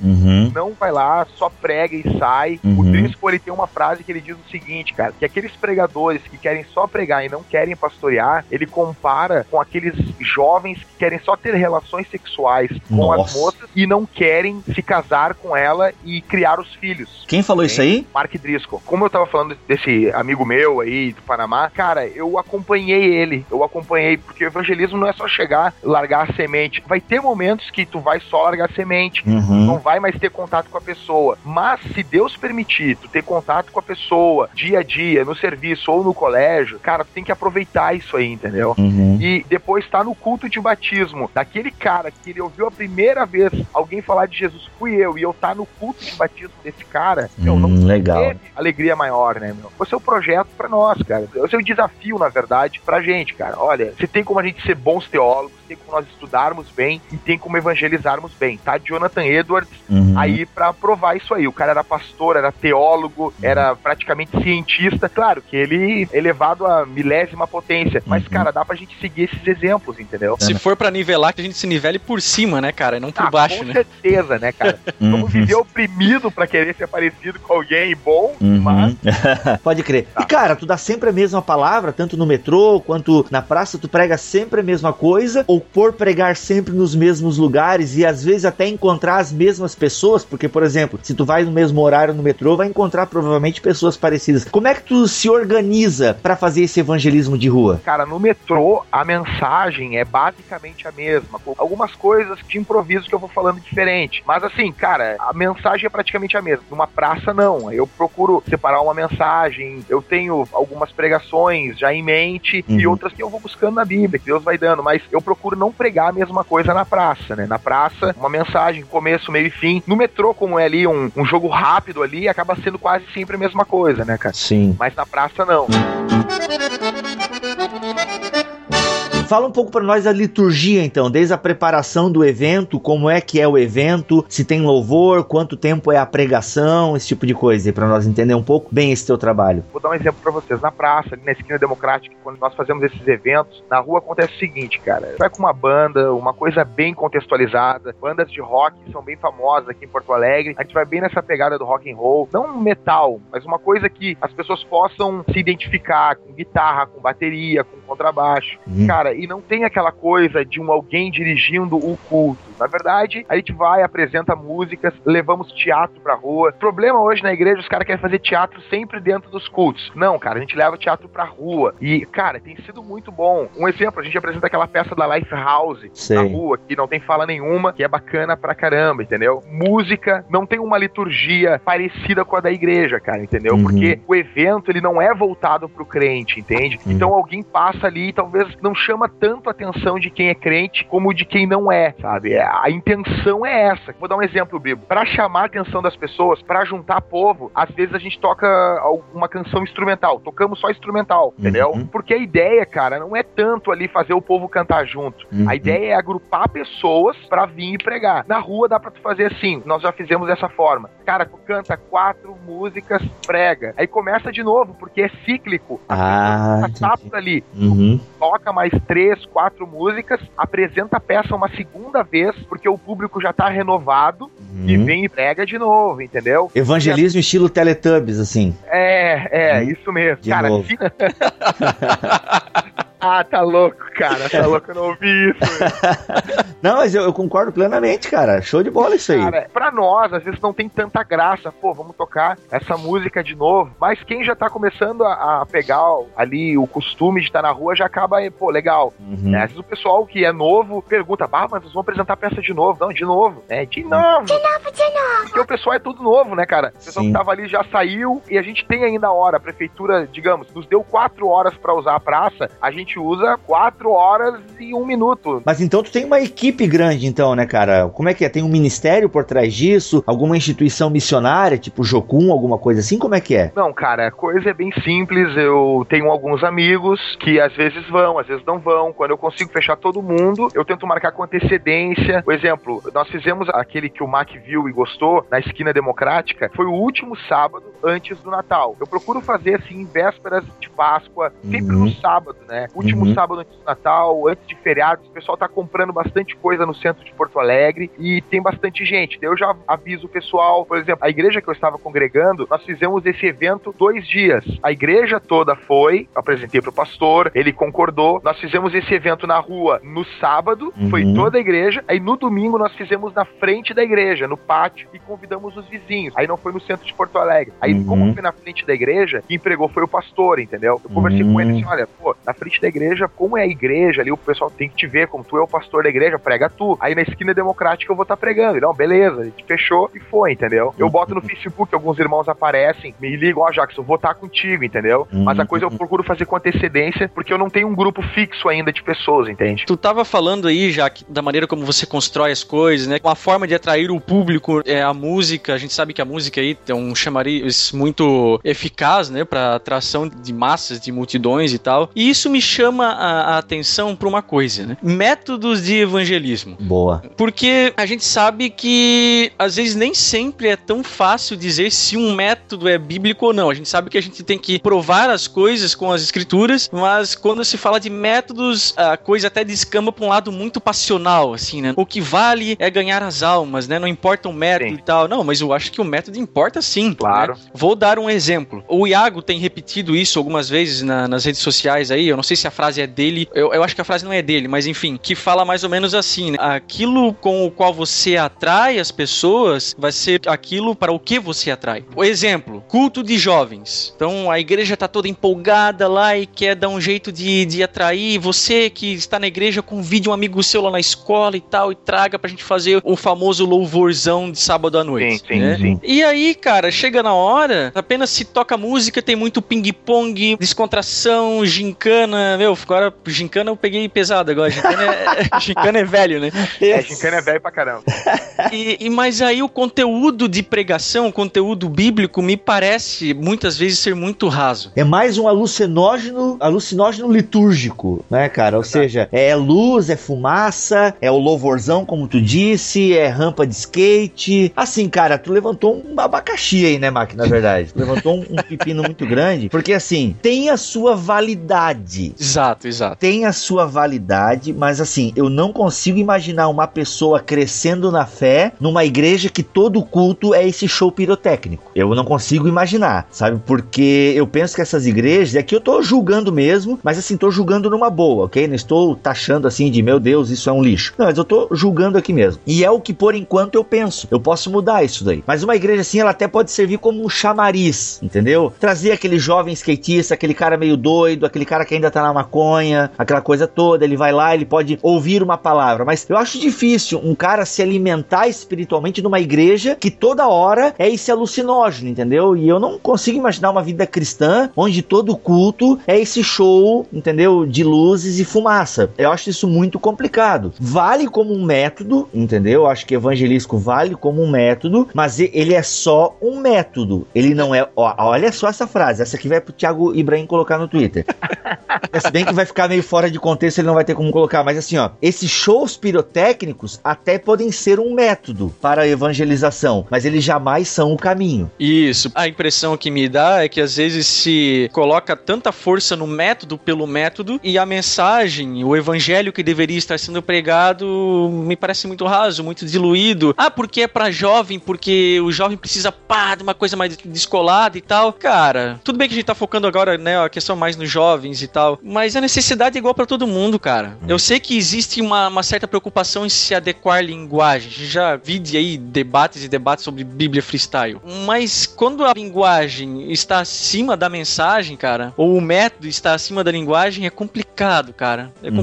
Uhum. Não vai lá, só prega e sai. Uhum. O Driscoll, ele tem uma frase que ele diz o seguinte, cara, que aqueles pregadores que querem só pregar e não querem pastorear, ele compara com aqueles jovens que querem só ter relações sexuais com as Nossa. moças e não querem se casar com ela e criar os filhos. Quem falou isso aí? Mark Driscoll. Como eu tava falando desse amigo meu aí do Panamá, cara, eu acompanhei ele. Eu acompanhei, porque o evangelismo não é só chegar, largar a semente. Vai ter momentos que tu vai só largar a semente. Uhum. Não vai mais ter contato com a pessoa. Mas se Deus permitir tu ter contato com a pessoa dia a dia, no serviço ou no colégio, cara, tu tem que aproveitar isso aí, entendeu? Uhum. E depois tá no culto de batismo daquele cara que ele ouviu a primeira vez alguém falar de Jesus, fui eu, e eu tá no culto de batismo desse cara, eu não Hum, legal. teve alegria maior, né, meu? Esse é o projeto pra nós, cara. Esse é o desafio, na verdade, pra gente, cara. Olha, se tem como a gente ser bons teólogos, tem como nós estudarmos bem e tem como evangelizarmos bem, tá? Jonathan Edwards Uhum. aí pra provar isso aí. O cara era pastor, era teólogo, era praticamente cientista. Claro que ele é elevado à milésima potência, mas, Uhum. cara, dá pra gente seguir esses exemplos, entendeu? Se for pra nivelar, que a gente se nivele por cima, né, cara? E não por Ah, baixo, com né? certeza, né, cara? Vamos Uhum. viver oprimido pra querer ser parecido com alguém bom, Uhum. mas Pode crer. Tá. E cara, tu dá sempre a mesma palavra, tanto no metrô quanto na praça, tu prega sempre a mesma coisa, ou por pregar sempre nos mesmos lugares e às vezes até encontrar as mesmas pessoas, porque, por exemplo, se tu vai no mesmo horário no metrô, vai encontrar provavelmente pessoas parecidas. Como é que tu se organiza pra fazer esse evangelismo de rua? Cara, no metrô, a mensagem é basicamente a mesma. com Algumas coisas de improviso que eu vou falando diferente. Mas assim, cara, a mensagem é praticamente a mesma. Numa praça, não. Eu procuro separar uma mensagem. Eu tenho algumas pregações já em mente e Uhum. outras que eu vou buscando na Bíblia, que Deus vai dando. Mas eu procuro não pregar a mesma coisa na praça, né? Na praça, uma mensagem, começo, meio e fim. No metrô, como é ali um, um jogo rápido ali, acaba sendo quase sempre a mesma coisa, né, cara? Sim. Mas na praça, não. Fala um pouco pra nós da liturgia, então, desde a preparação do evento, como é que é o evento, se tem louvor, quanto tempo é a pregação, esse tipo de coisa, para nós entender um pouco bem esse teu trabalho. Vou dar um exemplo pra vocês. Na praça, ali na esquina democrática, quando nós fazemos esses eventos, na rua acontece o seguinte, cara. Vai com uma banda, uma coisa bem contextualizada. Bandas de rock são bem famosas aqui em Porto Alegre. A gente vai bem nessa pegada do rock and roll. Não metal, mas uma coisa que as pessoas possam se identificar com guitarra, com bateria, com contrabaixo. Hum. Cara, e não tem aquela coisa de um alguém dirigindo o culto. Na verdade, a gente vai, apresenta músicas, levamos teatro pra rua. O problema hoje na igreja, os caras querem fazer teatro sempre dentro dos cultos. Não, cara, a gente leva teatro pra rua. E, cara, tem sido muito bom. Um exemplo, a gente apresenta aquela peça da Life House Sei. na rua, que não tem fala nenhuma, que é bacana pra caramba, entendeu? Música, não tem uma liturgia parecida com a da igreja, cara, entendeu? Uhum. Porque o evento, ele não é voltado pro crente, entende? Uhum. Então alguém passa ali e talvez não chama tanto a atenção de quem é crente como de quem não é, sabe? É, A intenção é essa. Vou dar um exemplo, Bibo. Pra chamar a atenção das pessoas, pra juntar povo, às vezes a gente toca uma canção instrumental, tocamos só instrumental, entendeu? Uhum. Porque a ideia, cara, não é tanto ali fazer o povo cantar junto. Uhum. A ideia é agrupar pessoas pra vir e pregar. Na rua dá pra tu fazer assim, nós já fizemos dessa forma. Cara, tu canta quatro músicas, prega. Aí começa de novo, porque é cíclico. Ah, por ali, Uhum. toca mais três, quatro músicas, apresenta a peça uma segunda vez, porque o público já tá renovado e Uhum. vem e prega de novo, entendeu? Evangelismo estilo Teletubbies, assim. É, é, Hum. isso mesmo. De cara, novo. ah, tá louco, cara. Tá louco, eu não ouvi isso. Não, mas eu, eu concordo plenamente, cara. Show de bola isso aí. Cara, pra nós, às vezes não tem tanta graça. Pô, vamos tocar essa música de novo. Mas quem já tá começando a, a pegar ali o costume de estar na rua já acaba, pô, legal. Uhum. Né? Às vezes o pessoal que é novo pergunta, bah, mas vocês vão apresentar a peça de novo. Não, de novo. É, de novo. De novo, de novo. Porque o pessoal é tudo novo, né, cara? O pessoal Sim. que tava ali já saiu e a gente tem ainda a hora. A prefeitura, digamos, nos deu quatro horas pra usar a praça, a gente usa quatro horas e um minuto. Mas então tu tem uma equipe grande, então, né, cara? Como é que é? Tem um ministério por trás disso? Alguma instituição missionária, tipo Jocum, alguma coisa assim? Como é que é? Não, cara, a coisa é bem simples. Eu tenho alguns amigos que às vezes vão, às vezes não vão. Quando eu consigo fechar todo mundo, eu tento marcar com antecedência. Por exemplo, nós fizemos aquele que o Mac viu e gostou, na esquina democrática, foi o último sábado antes do Natal. Eu procuro fazer assim, em vésperas de Páscoa, sempre Uhum. no sábado, né? Último Uhum. sábado antes do Natal, antes de feriados, o pessoal tá comprando bastante coisa no centro de Porto Alegre e tem bastante gente. Daí eu já aviso o pessoal, por exemplo, a igreja que eu estava congregando, nós fizemos esse evento dois dias. A igreja toda foi, apresentei pro pastor, ele concordou. Nós fizemos esse evento na rua no sábado, Uhum. foi toda a igreja. Aí no domingo nós fizemos na frente da igreja, no pátio, e convidamos os vizinhos. Aí não foi no centro de Porto Alegre. Aí, Uhum. como foi na frente da igreja, quem pregou foi o pastor, entendeu? Eu conversei Uhum. com ele assim: olha, pô, na frente da igreja, como é a igreja ali, o pessoal tem que te ver, como tu é o pastor da igreja, prega tu. Aí na esquina democrática eu vou estar pregando. Não, beleza, a gente fechou e foi, entendeu? Eu boto no Facebook, alguns irmãos aparecem, me ligam, ó, Jackson, vou estar contigo, entendeu? Mas a coisa eu procuro fazer com antecedência, porque eu não tenho um grupo fixo ainda de pessoas, entende? Tu tava falando aí, já que da maneira como você constrói as coisas, né? Uma forma de atrair o público é a música. A gente sabe que a música aí tem um chamariz muito eficaz, né? Pra atração de massas, de multidões e tal. E isso me chama a, a atenção pra uma coisa, né? Métodos de evangelismo. Boa. Porque a gente sabe que às vezes nem sempre é tão fácil dizer se um método é bíblico ou não. A gente sabe que a gente tem que provar as coisas com as escrituras, mas quando se fala de métodos, a coisa até descamba para um lado muito passional, assim, né? O que vale é ganhar as almas, né? Não importa o método Sim. e tal. Não, mas eu acho que o método importa sim. Claro. né? Vou dar um exemplo. O Iago tem repetido isso algumas vezes na- nas redes sociais aí. Eu não sei se a frase é dele. Eu, eu acho que a frase não é dele, mas enfim, que fala mais ou menos assim: né? aquilo com o qual você atrai as pessoas vai ser aquilo para o que você atrai. O exemplo: culto de jovens. Então a igreja tá toda empolgada lá e quer dar um jeito de, de atrair. Você que está na igreja, convide um amigo seu lá na escola e tal, e traga pra gente fazer o famoso louvorzão de sábado à noite. Sim, sim, né? sim. E aí, cara, chega na hora, apenas se toca música, tem muito ping-pong, descontração, gincana. Meu, agora, gincana eu peguei pesado agora. Gincana é, gincana é velho, né? É, gincana é velho pra caramba. E, e- mas aí o conteúdo de pregação, o conteúdo bíblico, me parece muitas vezes ser muito raso. É mais um alucinógeno, alucinógeno litúrgico, né, cara? Ou seja, é luz, é fumaça, é o louvorzão, como tu disse, é rampa de skate. Assim, cara, tu levantou um abacaxi aí, né, Mac, na verdade. Tu levantou um, um pepino muito grande, porque assim, tem a sua validade. Exato, exato. Tem a sua validade, mas assim, eu não consigo imaginar uma pessoa crescendo na fé numa igreja que todo culto é esse show pirotécnico. Eu não consigo imaginar, sabe? Porque eu penso que essas igrejas, aqui eu tô julgando mesmo, mas assim, tô julgando numa boa, ok? Não estou taxando assim de meu Deus, isso é um lixo. Não, mas eu tô julgando aqui mesmo. E é o que por enquanto eu penso. Eu posso mudar isso daí. Mas uma igreja assim, ela até pode servir como um chamariz, entendeu? Trazer aquele jovem skatista, aquele cara meio doido, aquele cara que ainda tá na maconha, aquela coisa toda. Ele vai lá, ele pode ouvir uma palavra. Mas eu acho difícil um cara se alimentar espiritualmente numa igreja que toda hora é esse alucinógeno, entendeu? E eu não consigo imaginar uma vida cristã onde todo culto é esse show, entendeu? De luzes e fumaça. Eu acho isso muito complicado. Vale como um método, entendeu? Eu acho que evangelístico vale como um método, mas ele é só um método. Ele não é. ó, olha só essa frase. Essa aqui vai pro Thiago Ibrahim colocar no Twitter. É, Se bem que vai ficar meio fora de contexto, ele não vai ter como colocar. Mas assim, ó, esses shows pirotécnicos até podem ser um método para a evangelização, mas eles jamais são o caminho. Isso. A impressão que me dá é que às vezes se coloca tanta força no método pelo método e a mensagem, o evangelho que deveria estar sendo pregado, me parece muito raso, muito diluído. Ah, porque é pra jovem, porque o jovem precisa pá, de uma coisa mais descolada e tal. Cara, tudo bem que a gente tá focando agora, né, a questão mais nos jovens e tal, mas a necessidade é igual pra todo mundo, cara. Eu sei que existe uma, uma certa preocupação em se adequar à linguagem. Já vi de aí debates e debates sobre Bíblia freestyle. Mas quando a linguagem está acima da mensagem, cara, ou o método está acima da linguagem, é complicado, cara. É Uhum.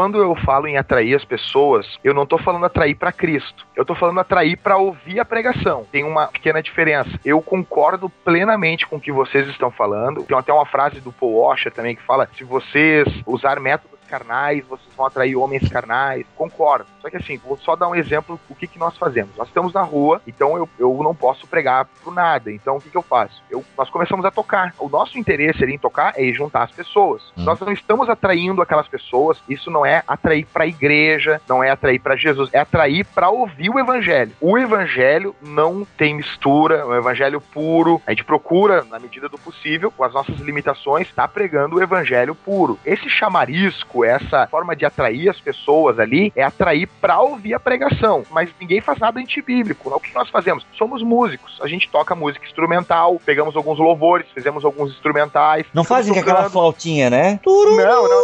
Quando eu falo em atrair as pessoas, eu não tô falando atrair pra Cristo. Eu tô falando atrair pra ouvir a pregação. Tem uma pequena diferença. Eu concordo plenamente com o que vocês estão falando. Tem até uma frase do Paul Washer também que fala: se vocês usar métodos carnais, vocês vão atrair homens carnais. Concordo. Só que assim, vou só dar um exemplo do que, que nós fazemos. Nós estamos na rua, então eu, eu não posso pregar pro nada. Então o que, que eu faço? Eu, nós começamos a tocar. O nosso interesse ali em tocar é juntar as pessoas. Hum. Nós não estamos atraindo aquelas pessoas. Isso não é atrair pra igreja, não é atrair pra Jesus, é atrair pra ouvir o evangelho. O evangelho não tem mistura, é um evangelho puro. A gente procura, na medida do possível, com as nossas limitações, estar pregando o evangelho puro. Esse chamarisco, essa forma de atrair as pessoas ali, é atrair pra ouvir a pregação. Mas ninguém faz nada antibíblico. O que nós fazemos? Somos músicos. A gente toca música instrumental, pegamos alguns louvores, fizemos alguns instrumentais. Não fazem com aquela tocando. flautinha, né? Não, não, não.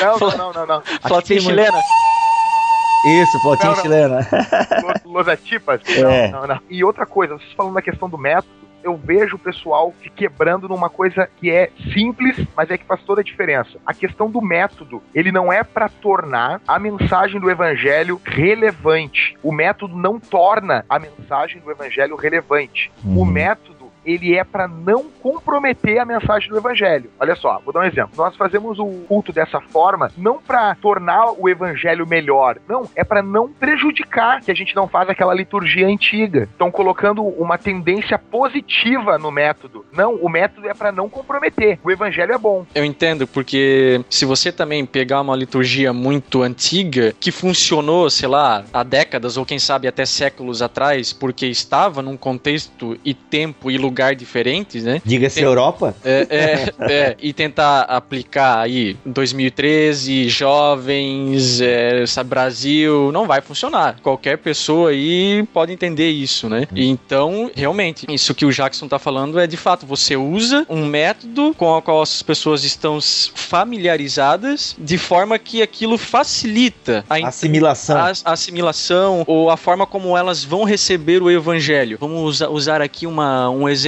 Não, não, não, não, não. Flautinha chilena. Isso, flautinha Não, não. chilena. Los- Los Atipas? É. Não, não, não. E outra coisa, vocês falando da questão do método, eu vejo o pessoal se quebrando numa coisa que é simples, mas é que faz toda a diferença. A questão do método, ele não é para tornar a mensagem do evangelho relevante. O método não torna a mensagem do evangelho relevante. O Uhum. método ele é para não comprometer a mensagem do evangelho. Olha só, vou dar um exemplo. Nós fazemos o culto dessa forma não para tornar o evangelho melhor, não, é para não prejudicar que a gente não faz aquela liturgia antiga. Estão colocando uma tendência positiva no método. Não, o método é para não comprometer. O evangelho é bom. Eu entendo, porque se você também pegar uma liturgia muito antiga, que funcionou, sei lá, há décadas ou quem sabe até séculos atrás, porque estava num contexto e tempo e lugar diferentes, né? Diga-se Tem- Europa. É, é, é, e tentar aplicar aí 2013, jovens, é, sabe, Brasil, não vai funcionar. Qualquer pessoa aí pode entender isso, né? E Então, realmente, isso que o Jackson tá falando é de fato, você usa um método com o qual as pessoas estão familiarizadas, de forma que aquilo facilita a Assimilação. a, assimilação ou a forma como elas vão receber o evangelho. Vamos usa- usar aqui uma, um exemplo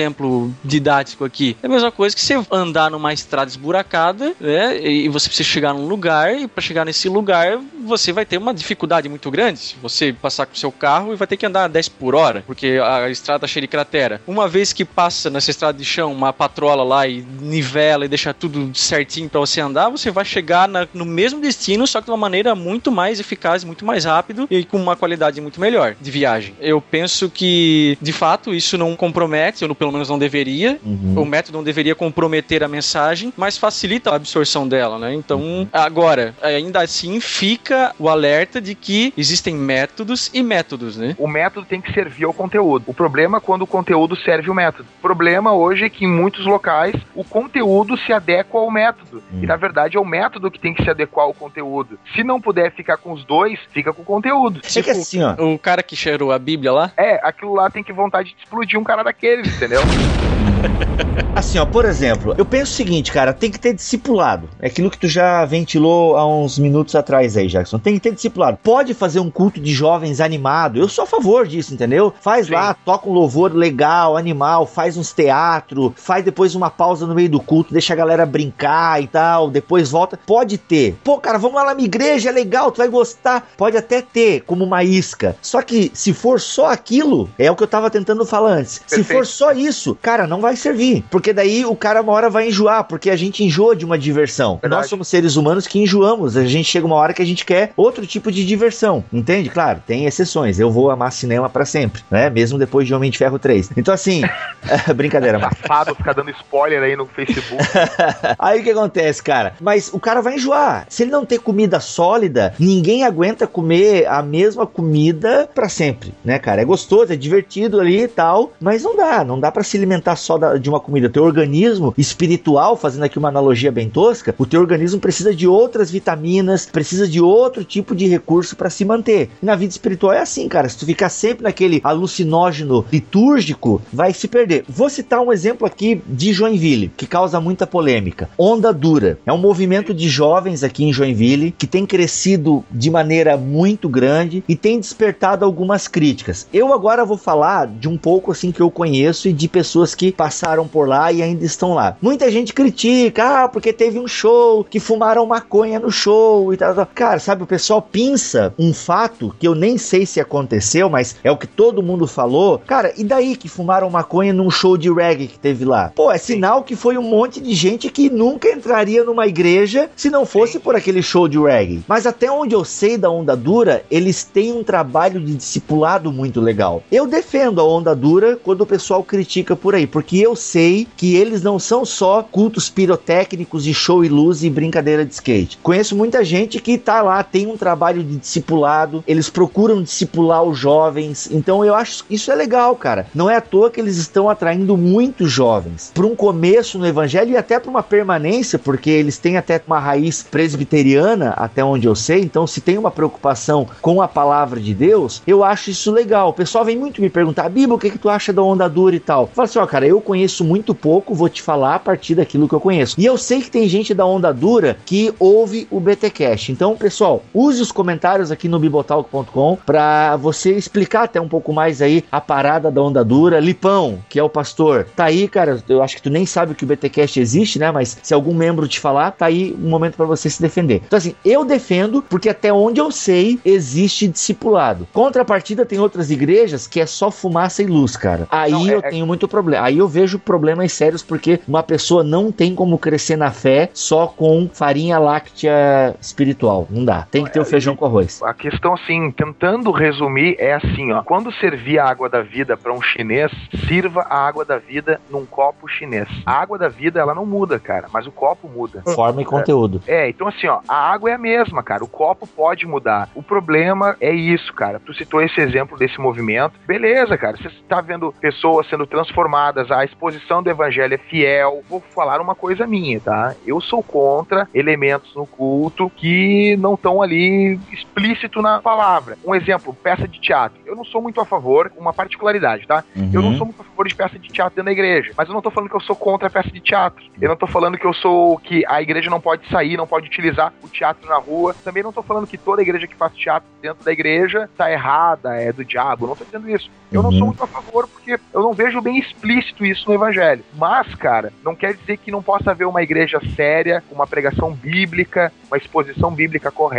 didático aqui. É a mesma coisa que você andar numa estrada esburacada, né? E você precisa chegar num lugar e para chegar nesse lugar você vai ter uma dificuldade muito grande. Se você passar com o seu carro e vai ter que andar a 10 por hora, porque a estrada cheia de cratera. Uma vez que passa nessa estrada de chão uma patrola lá e nivela e deixa tudo certinho para você andar, você vai chegar na- no mesmo destino, só que de uma maneira muito mais eficaz, muito mais rápido e com uma qualidade muito melhor de viagem. Eu penso que, de fato, isso não compromete, ou pelo menos não deveria. Uhum. O método não deveria comprometer a mensagem, mas facilita a absorção dela, né? Então, agora, ainda assim fica o alerta de que existem métodos e métodos, né? O método tem que servir ao conteúdo. O problema é quando o conteúdo serve o método. O problema hoje é que em muitos locais o conteúdo se adequa ao método. Hum. E na verdade é o método que tem que se adequar ao conteúdo. Se não puder ficar com os dois, fica com o conteúdo. É que assim, ó. O cara que cheirou a Bíblia lá, É, aquilo lá tem que vontade de explodir um cara daqueles, entendeu? Assim, ó, por exemplo, eu penso o seguinte, cara, tem que ter discipulado. É aquilo que tu já ventilou há uns minutos atrás aí, Jackson. Tem que ter discipulado. Pode fazer um culto de jovens animado. Eu sou a favor disso, entendeu? Faz Sim. lá, toca um louvor legal, animal, faz uns teatro, faz depois uma pausa no meio do culto, deixa a galera brincar e tal, depois volta. Pode ter. Pô, cara, vamos lá na minha igreja, é legal, tu vai gostar. Pode até ter como uma isca. Só que se for só aquilo, é o que eu tava tentando falar antes. Se Perfeito. for só isso, cara, não vai vai servir. Porque daí o cara uma hora vai enjoar, porque a gente enjoa de uma diversão. Verdade. Nós somos seres humanos que enjoamos. A gente chega uma hora que a gente quer outro tipo de diversão. Entende? Claro, tem exceções. Eu vou amar cinema pra sempre, né? Mesmo depois de Homem de Ferro 3. Então, assim, brincadeira, Marcos. Safado ficar dando spoiler aí no Facebook. Aí o que acontece, cara? Mas o cara vai enjoar. Se ele não ter comida sólida, ninguém aguenta comer a mesma comida pra sempre, né, cara? É gostoso, é divertido ali e tal, mas não dá, não dá pra se alimentar só da- de uma comida. O teu organismo espiritual, fazendo aqui uma analogia bem tosca, o teu organismo precisa de outras vitaminas, precisa de outro tipo de recurso pra se manter. Na vida espiritual é assim, cara. Se tu ficar sempre naquele alucinógeno litúrgico, vai se perder. Vou citar um exemplo aqui de Joinville, que causa muita polêmica. Onda Dura. É um movimento de jovens aqui em Joinville que tem crescido de maneira muito grande e tem despertado algumas críticas. Eu agora vou falar de um pouco assim que eu conheço e de pessoas que passaram por lá e ainda estão lá. Muita gente critica, ah, porque teve um show que fumaram maconha no show e tal. tal. Cara, sabe, o pessoal pinça um fato que eu nem sei se aconteceu, mas é o que todo mundo falou. Cara, e daí que fumaram maconha num show de reggae que teve lá? Pô, é sinal que foi um monte de gente que nunca entraria numa igreja se não fosse por aquele show de reggae. Mas até onde eu sei da Onda Dura, eles têm um trabalho de discipulado muito legal. Eu defendo a Onda Dura quando o pessoal critica por aí, porque eu sei que eles não são só cultos pirotécnicos de show e luz e brincadeira de skate. Conheço muita gente que tá lá, tem um trabalho de discipulado, eles procuram discipular os jovens. Então eu acho isso é legal, cara. Não é à toa que eles estão atraindo muitos jovens para um começo no evangelho e até para uma permanência, porque eles têm até uma raiz presbiteriana, até onde eu sei. Então, se tem uma preocupação com a palavra de Deus, eu acho isso legal. O pessoal vem muito me perguntar, Bíblia, o que, que tu acha da onda dura e tal? Fala assim, ó, cara, eu conheço muito pouco, vou te falar a partir daquilo que eu conheço. E eu sei que tem gente da onda dura que ouve o BTcast. Então, pessoal, use os comentários aqui no bibotalk.com para você explicar até um pouco mais aí a parada da onda dura. Lipão, que é o pastor, tá aí, cara. Eu acho que tu nem sabe que o BTcast existe, né? Mas se algum membro te falar, tá aí um momento para você se defender. Então, assim, eu defendo porque até onde eu sei existe discipulado. Contrapartida, tem outras igrejas que é só fumaça e luz, cara. Aí Não, é- eu é- tenho muito problema. Aí eu vejo problemas sérios porque uma pessoa não tem como crescer na fé só com farinha láctea espiritual. Não dá. Tem que ter o feijão com arroz. A questão, assim, tentando resumir, é assim, ó. Quando servir a água da vida para um chinês, sirva a água da vida num copo chinês. A água da vida, ela não muda, cara, mas o copo muda. Forma e conteúdo. É, então assim, ó, a água é a mesma, cara. O copo pode mudar. O problema é isso, cara. Tu citou esse exemplo desse movimento. Beleza, cara. Você tá vendo pessoas sendo transformadas, a exposição do evangelho é fiel. Vou falar uma coisa minha, tá? Eu sou contra elementos no culto que não estão ali explícito na palavra. Um exemplo, peça de teatro. Eu não sou muito a favor, uma particularidade, tá? Eu não Uhum. sou muito a favor de peça de teatro dentro da igreja, mas eu não tô falando que eu sou contra a peça de teatro. Eu não tô falando que eu sou que a igreja não pode sair, não pode utilizar o teatro na rua. Também não tô falando que toda igreja que faz teatro dentro da igreja tá errada, é do diabo. Não tô dizendo isso. Eu não Uhum. sou muito a favor porque eu não vejo bem explícito isso no evangelho. Mas, cara, não quer dizer que não possa haver uma igreja séria, uma pregação bíblica, uma exposição bíblica correta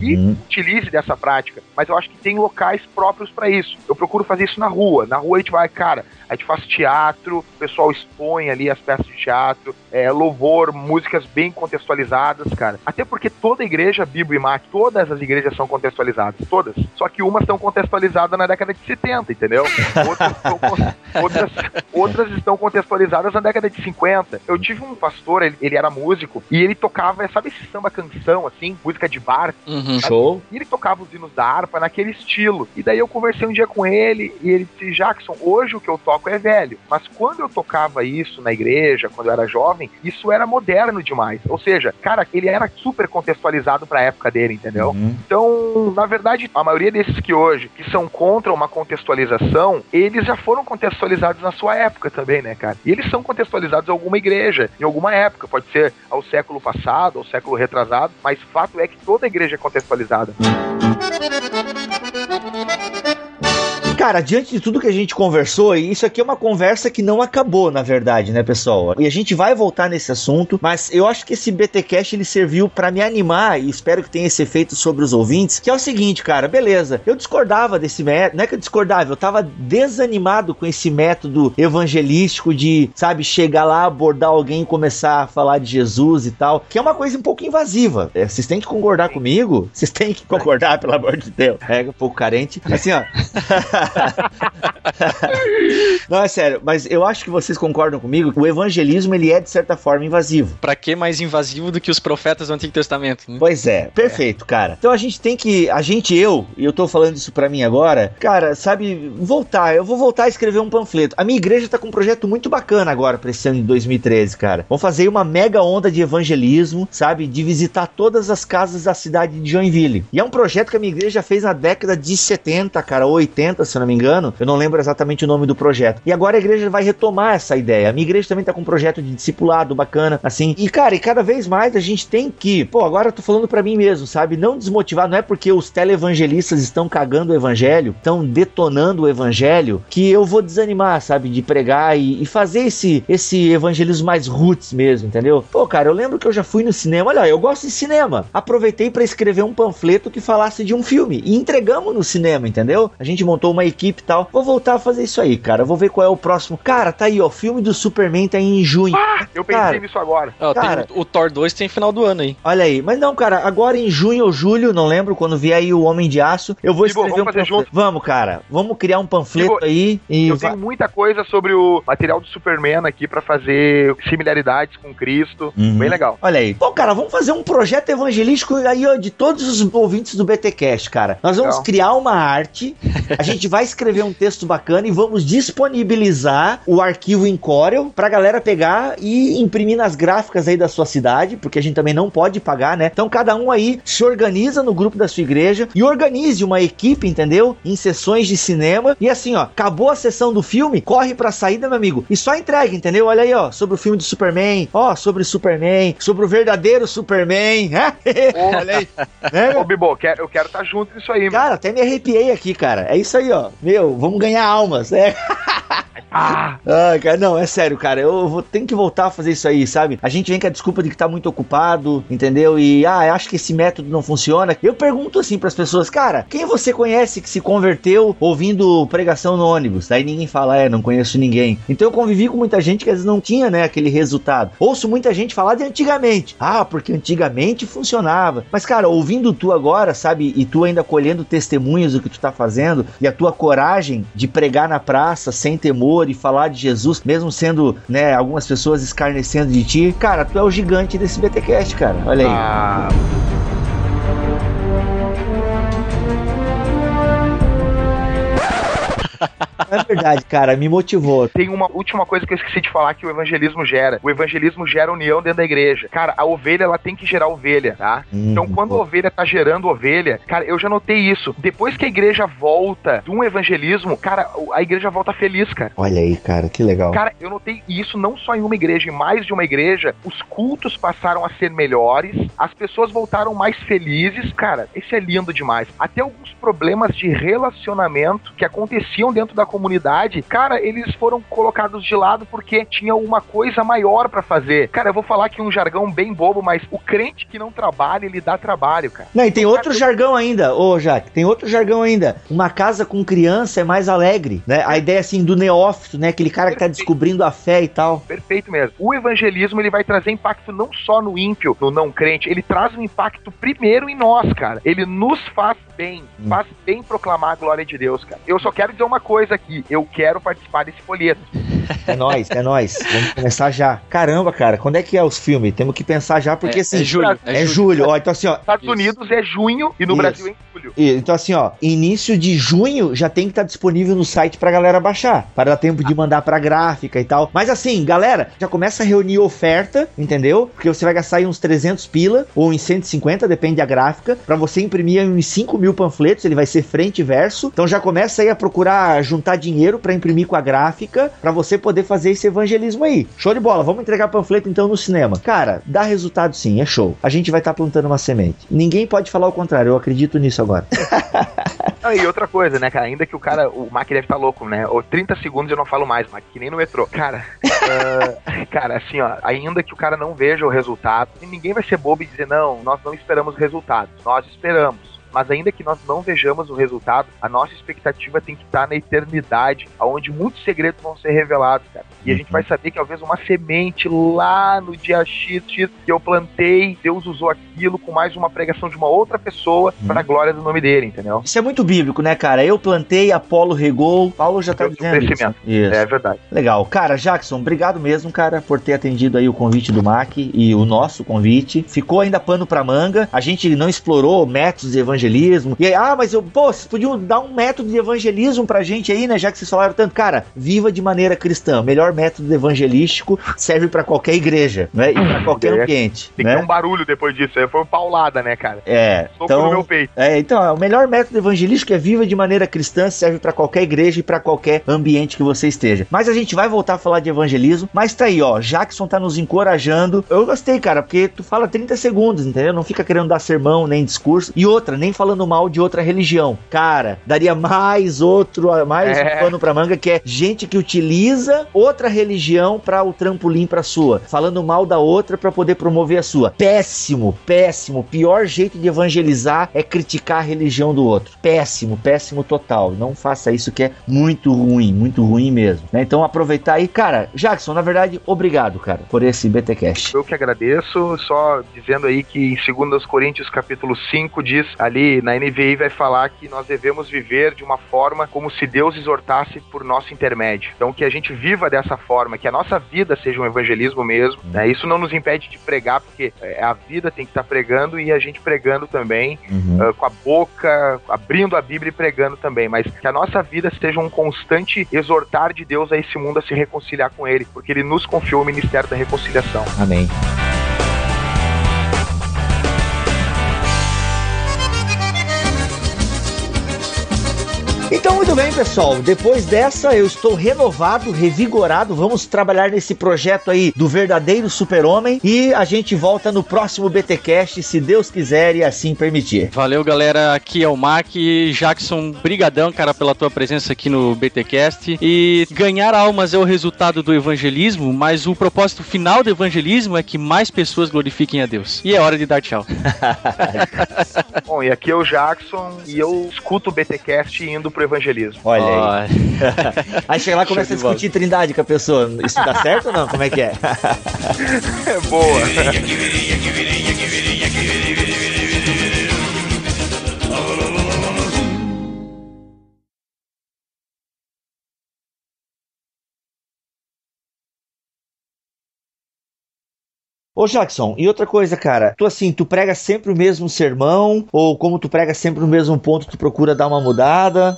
e Uhum. utilize dessa prática. Mas eu acho que tem locais próprios para isso. Eu procuro fazer isso na rua. Na rua a gente vai, cara, a gente faz teatro, o pessoal expõe ali as peças de teatro, é, louvor, músicas bem contextualizadas, cara. Até porque toda igreja, Bíblia e MAC, todas as igrejas são contextualizadas, todas. Só que umas estão contextualizadas na década de 70, entendeu? Outras, estão outras, outras estão contextualizadas na década de 50. Eu tive um pastor, ele, ele era músico, e ele tocava, sabe esse samba canção, assim, música de bar? Uhum. Show. E ele tocava os hinos da harpa naquele estilo. E daí eu conversei um dia com ele e ele disse: Jackson, hoje o que eu toco é velho. Mas quando eu tocava isso na igreja, quando eu era jovem, isso era moderno demais. Ou seja, cara, ele era super contextualizado pra época dele, entendeu? Uhum. Então, na verdade, a maioria desses que hoje, que são contra uma contextualização, eles já foram contextualizados na sua época também, né, cara? E eles são contextualizados em alguma igreja, em alguma época, pode ser ao século passado, ao século retrasado, mas fato é que toda igreja é contextualizada. Cara, diante de tudo que a gente conversou, e isso aqui é uma conversa que não acabou, na verdade, né, pessoal? E a gente vai voltar nesse assunto, mas eu acho que esse BTcast ele serviu para me animar e espero que tenha esse efeito sobre os ouvintes, que é o seguinte, cara, beleza, eu discordava desse método, não é que eu discordava, eu tava desanimado com esse método evangelístico de, sabe, chegar lá, abordar alguém e começar a falar de Jesus e tal, que é uma coisa um pouco invasiva. É, vocês têm que concordar comigo? Vocês têm que concordar, pelo amor de Deus. É um pouco carente. Assim, ó. não, é sério, mas eu acho que vocês concordam comigo. O evangelismo, ele é, de certa forma, invasivo. Pra que mais invasivo do que os profetas do Antigo Testamento? Né? Pois é, perfeito, é. cara. Então a gente tem que, a gente, eu, e eu tô falando isso pra mim agora, cara, sabe, voltar. Eu vou voltar a escrever um panfleto. A minha igreja tá com um projeto muito bacana agora pra esse ano de 2013, cara. Vamos fazer uma mega onda de evangelismo, sabe? De visitar todas as casas da cidade de Joinville. E é um projeto que a minha igreja fez na década de 70, cara, ou 80, se eu não me engano. Eu não lembro exatamente o nome do projeto. E agora a igreja vai retomar essa ideia. A minha igreja também tá com um projeto de discipulado bacana, assim. E, cara, e cada vez mais a gente tem que, pô, agora eu tô falando para mim mesmo, sabe? Não desmotivar, não é porque os televangelistas estão cagando o evangelho, estão detonando o evangelho, que eu vou desanimar, sabe? De pregar e, e fazer esse, esse evangelismo mais roots mesmo, entendeu? Pô, cara, eu lembro que eu já fui no cinema, olha, eu gosto de cinema. Aproveitei para escrever um panfleto que falasse de um filme e entregamos no cinema, entendeu? A gente montou uma equipe e tal. Vou voltar a fazer isso aí, cara. Vou ver qual é o próximo. Cara, tá aí, ó. O filme do Superman tá aí em junho. Ah, eu pensei cara, nisso agora. cara, o, o, Thor 2 tem final do ano aí. Olha aí. Mas não, cara, agora em junho ou julho, não lembro, quando vier aí o Homem de Aço, eu vou escrever vamos um panfleto. Junto. Vamos, cara. Vamos criar um panfleto aí e. Eu tenho muita coisa sobre o material do Superman aqui para fazer similaridades com Cristo. Uhum. Bem legal. Olha aí. Bom, cara, vamos fazer um projeto evangelístico aí, ó, de todos os ouvintes do BTcast, cara. Nós vamos criar uma arte, a gente vai escrever um texto bacana e vamos disponibilizar o arquivo em Corel pra galera pegar e imprimir nas gráficas aí da sua cidade, porque a gente também não pode pagar, né? Então cada um aí se organiza no grupo da sua igreja e organize uma equipe, entendeu? Em sessões de cinema e assim, ó, acabou a sessão do filme, corre pra saída, meu amigo, e só entrega, entendeu? Olha aí, ó, sobre o filme do Superman, ó, sobre Superman, sobre o verdadeiro Superman, né? Olha aí. Né, Ô, Bibo, eu quero estar tá junto nisso aí, Cara, até me arrepiei aqui, cara. É isso aí, ó. Meu, vamos ganhar almas, né? Ah, ah, cara, não, é sério, cara. Eu vou ter que voltar a fazer isso aí, sabe? A gente vem com a desculpa de que tá muito ocupado, entendeu? E, ah, acho que esse método não funciona. Eu pergunto assim para as pessoas, cara, quem você conhece que se converteu ouvindo pregação no ônibus? Daí ninguém fala, é, não conheço ninguém. Então eu convivi com muita gente que às vezes não tinha, né, aquele resultado. Ouço muita gente falar de antigamente. Ah, porque antigamente funcionava. Mas, cara, ouvindo tu agora, sabe? E tu ainda colhendo testemunhos do que tu tá fazendo e a tua coragem de pregar na praça sem temor e falar de Jesus, mesmo sendo, né, algumas pessoas escarnecendo de ti, cara, tu é o gigante desse BTcast, cara. Olha aí. Ah. Verdade, cara, me motivou. Tem uma última coisa que eu esqueci de falar que o evangelismo gera. O evangelismo gera união dentro da igreja. Cara, a ovelha, ela tem que gerar ovelha, tá? Hum, então, quando a ovelha tá gerando ovelha, cara, eu já notei isso. Depois que a igreja volta de um evangelismo, cara, a igreja volta feliz, cara. Olha aí, cara, que legal. Cara, eu notei isso não só em uma igreja, em mais de uma igreja. Os cultos passaram a ser melhores, as pessoas voltaram mais felizes. Cara, isso é lindo demais. Até alguns problemas de relacionamento que aconteciam dentro da comunidade, cara, eles foram colocados de lado porque tinha uma coisa maior para fazer. Cara, eu vou falar aqui um jargão bem bobo, mas o crente que não trabalha, ele dá trabalho, cara. Não, e tem outro cara... jargão ainda, ô Jaque, tem outro jargão ainda. Uma casa com criança é mais alegre, né? A ideia assim do neófito, né? Aquele cara Perfeito. que tá descobrindo a fé e tal. Perfeito mesmo. O evangelismo, ele vai trazer impacto não só no ímpio, no não crente, ele traz um impacto primeiro em nós, cara. Ele nos faz bem, hum. faz bem proclamar a glória de Deus, cara. Eu só quero dizer uma coisa aqui, eu quero participar desse folheto. É nóis, é nóis. Vamos começar já. Caramba, cara, quando é que é os filmes? Temos que pensar já, porque é, assim. É julho. É, é julho. julho. Ó, então assim, ó. Estados Isso. Unidos é junho e no Isso. Brasil é em julho. Então assim, ó, início de junho já tem que estar tá disponível no site pra galera baixar. Para dar tempo de mandar pra gráfica e tal. Mas assim, galera, já começa a reunir oferta, entendeu? Porque você vai gastar aí uns 300 pila ou em 150, depende da gráfica. Pra você imprimir uns 5 mil panfletos, ele vai ser frente e verso. Então já começa aí a procurar juntar dinheiro para imprimir com a gráfica, para você poder fazer esse evangelismo aí. Show de bola, vamos entregar panfleto então no cinema. Cara, dá resultado sim, é show. A gente vai estar tá plantando uma semente. Ninguém pode falar o contrário, eu acredito nisso agora. E outra coisa, né, cara? Ainda que o cara, o Mac deve estar tá louco, né? Ou 30 segundos eu não falo mais, Mac, que nem no metrô. Cara, uh, cara, assim, ó, ainda que o cara não veja o resultado, ninguém vai ser bobo e dizer, não, nós não esperamos resultados. Nós esperamos mas ainda que nós não vejamos o resultado, a nossa expectativa tem que estar na eternidade, onde muitos segredos vão ser revelados, cara. E a gente vai saber que talvez uma semente lá no dia X, X que eu plantei, Deus usou aquilo com mais uma pregação de uma outra pessoa uhum. para a glória do nome dele, entendeu? Isso é muito bíblico, né, cara? Eu plantei, Apolo regou, Paulo já tá dizendo isso. isso. É verdade. Legal. Cara, Jackson, obrigado mesmo, cara, por ter atendido aí o convite do MAC e o nosso convite. Ficou ainda pano pra manga. A gente não explorou métodos de evangelismo. E aí, ah, mas eu, pô, vocês podiam dar um método de evangelismo pra gente aí, né, já que vocês falaram tanto. Cara, viva de maneira cristã. Melhor método evangelístico serve para qualquer igreja, né? E para qualquer é, ambiente. Tem né? que ter um barulho depois disso. Aí foi paulada, né, cara? É. então, no meu peito. É, então, o melhor método evangelístico é viva de maneira cristã, serve para qualquer igreja e para qualquer ambiente que você esteja. Mas a gente vai voltar a falar de evangelismo, mas tá aí, ó. Jackson tá nos encorajando. Eu gostei, cara, porque tu fala 30 segundos, entendeu? Não fica querendo dar sermão nem discurso. E outra, nem falando mal de outra religião. Cara, daria mais outro, mais é. um pano pra manga, que é gente que utiliza outra religião para o trampolim para sua, falando mal da outra para poder promover a sua. Péssimo, péssimo. Pior jeito de evangelizar é criticar a religião do outro. Péssimo, péssimo total. Não faça isso que é muito ruim, muito ruim mesmo. Né? Então aproveitar aí, cara, Jackson, na verdade, obrigado, cara, por esse BTcast. Eu que agradeço, só dizendo aí que em 2 Coríntios capítulo 5 diz ali na NVI vai falar que nós devemos viver de uma forma como se Deus exortasse por nosso intermédio. Então que a gente viva dessa forma que a nossa vida seja um evangelismo mesmo. Né? Isso não nos impede de pregar, porque é, a vida tem que estar pregando e a gente pregando também, uhum. uh, com a boca, abrindo a Bíblia e pregando também. Mas que a nossa vida seja um constante exortar de Deus a esse mundo a se reconciliar com Ele, porque Ele nos confiou o ministério da reconciliação. Amém. Bem, pessoal. Depois dessa, eu estou renovado, revigorado. Vamos trabalhar nesse projeto aí do verdadeiro super-homem. E a gente volta no próximo BTcast, se Deus quiser e assim permitir. Valeu, galera. Aqui é o Mac. Jackson, brigadão, cara, pela tua presença aqui no BTcast. E ganhar almas é o resultado do evangelismo, mas o propósito final do evangelismo é que mais pessoas glorifiquem a Deus. E é hora de dar tchau. Bom, e aqui é o Jackson e eu escuto o BTcast indo pro evangelismo. Olha aí. aí chega lá e começa a discutir trindade com a pessoa. Isso dá certo ou não? Como é que é? é boa. Ô Jackson, e outra coisa, cara, tu assim, tu prega sempre o mesmo sermão, ou como tu prega sempre no mesmo ponto, tu procura dar uma mudada?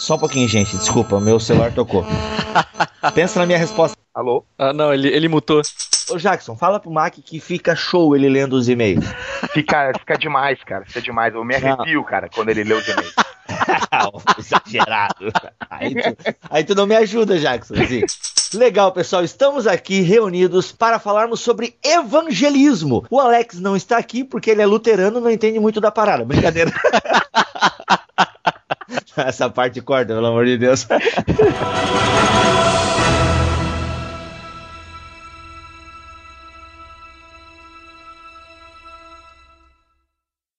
Só um pouquinho, gente, desculpa, meu celular tocou. Pensa na minha resposta. Alô? Ah, não, ele, ele mutou. Ô Jackson, fala pro Mac que fica show ele lendo os e-mails. Fica, fica demais, cara, fica demais. Eu me arrepio, não. cara, quando ele lê os e-mails. Exagerado. Aí tu, aí tu não me ajuda, Jackson. Assim. Legal, pessoal. Estamos aqui reunidos para falarmos sobre evangelismo. O Alex não está aqui porque ele é luterano não entende muito da parada. Brincadeira. Essa parte corta, pelo amor de Deus.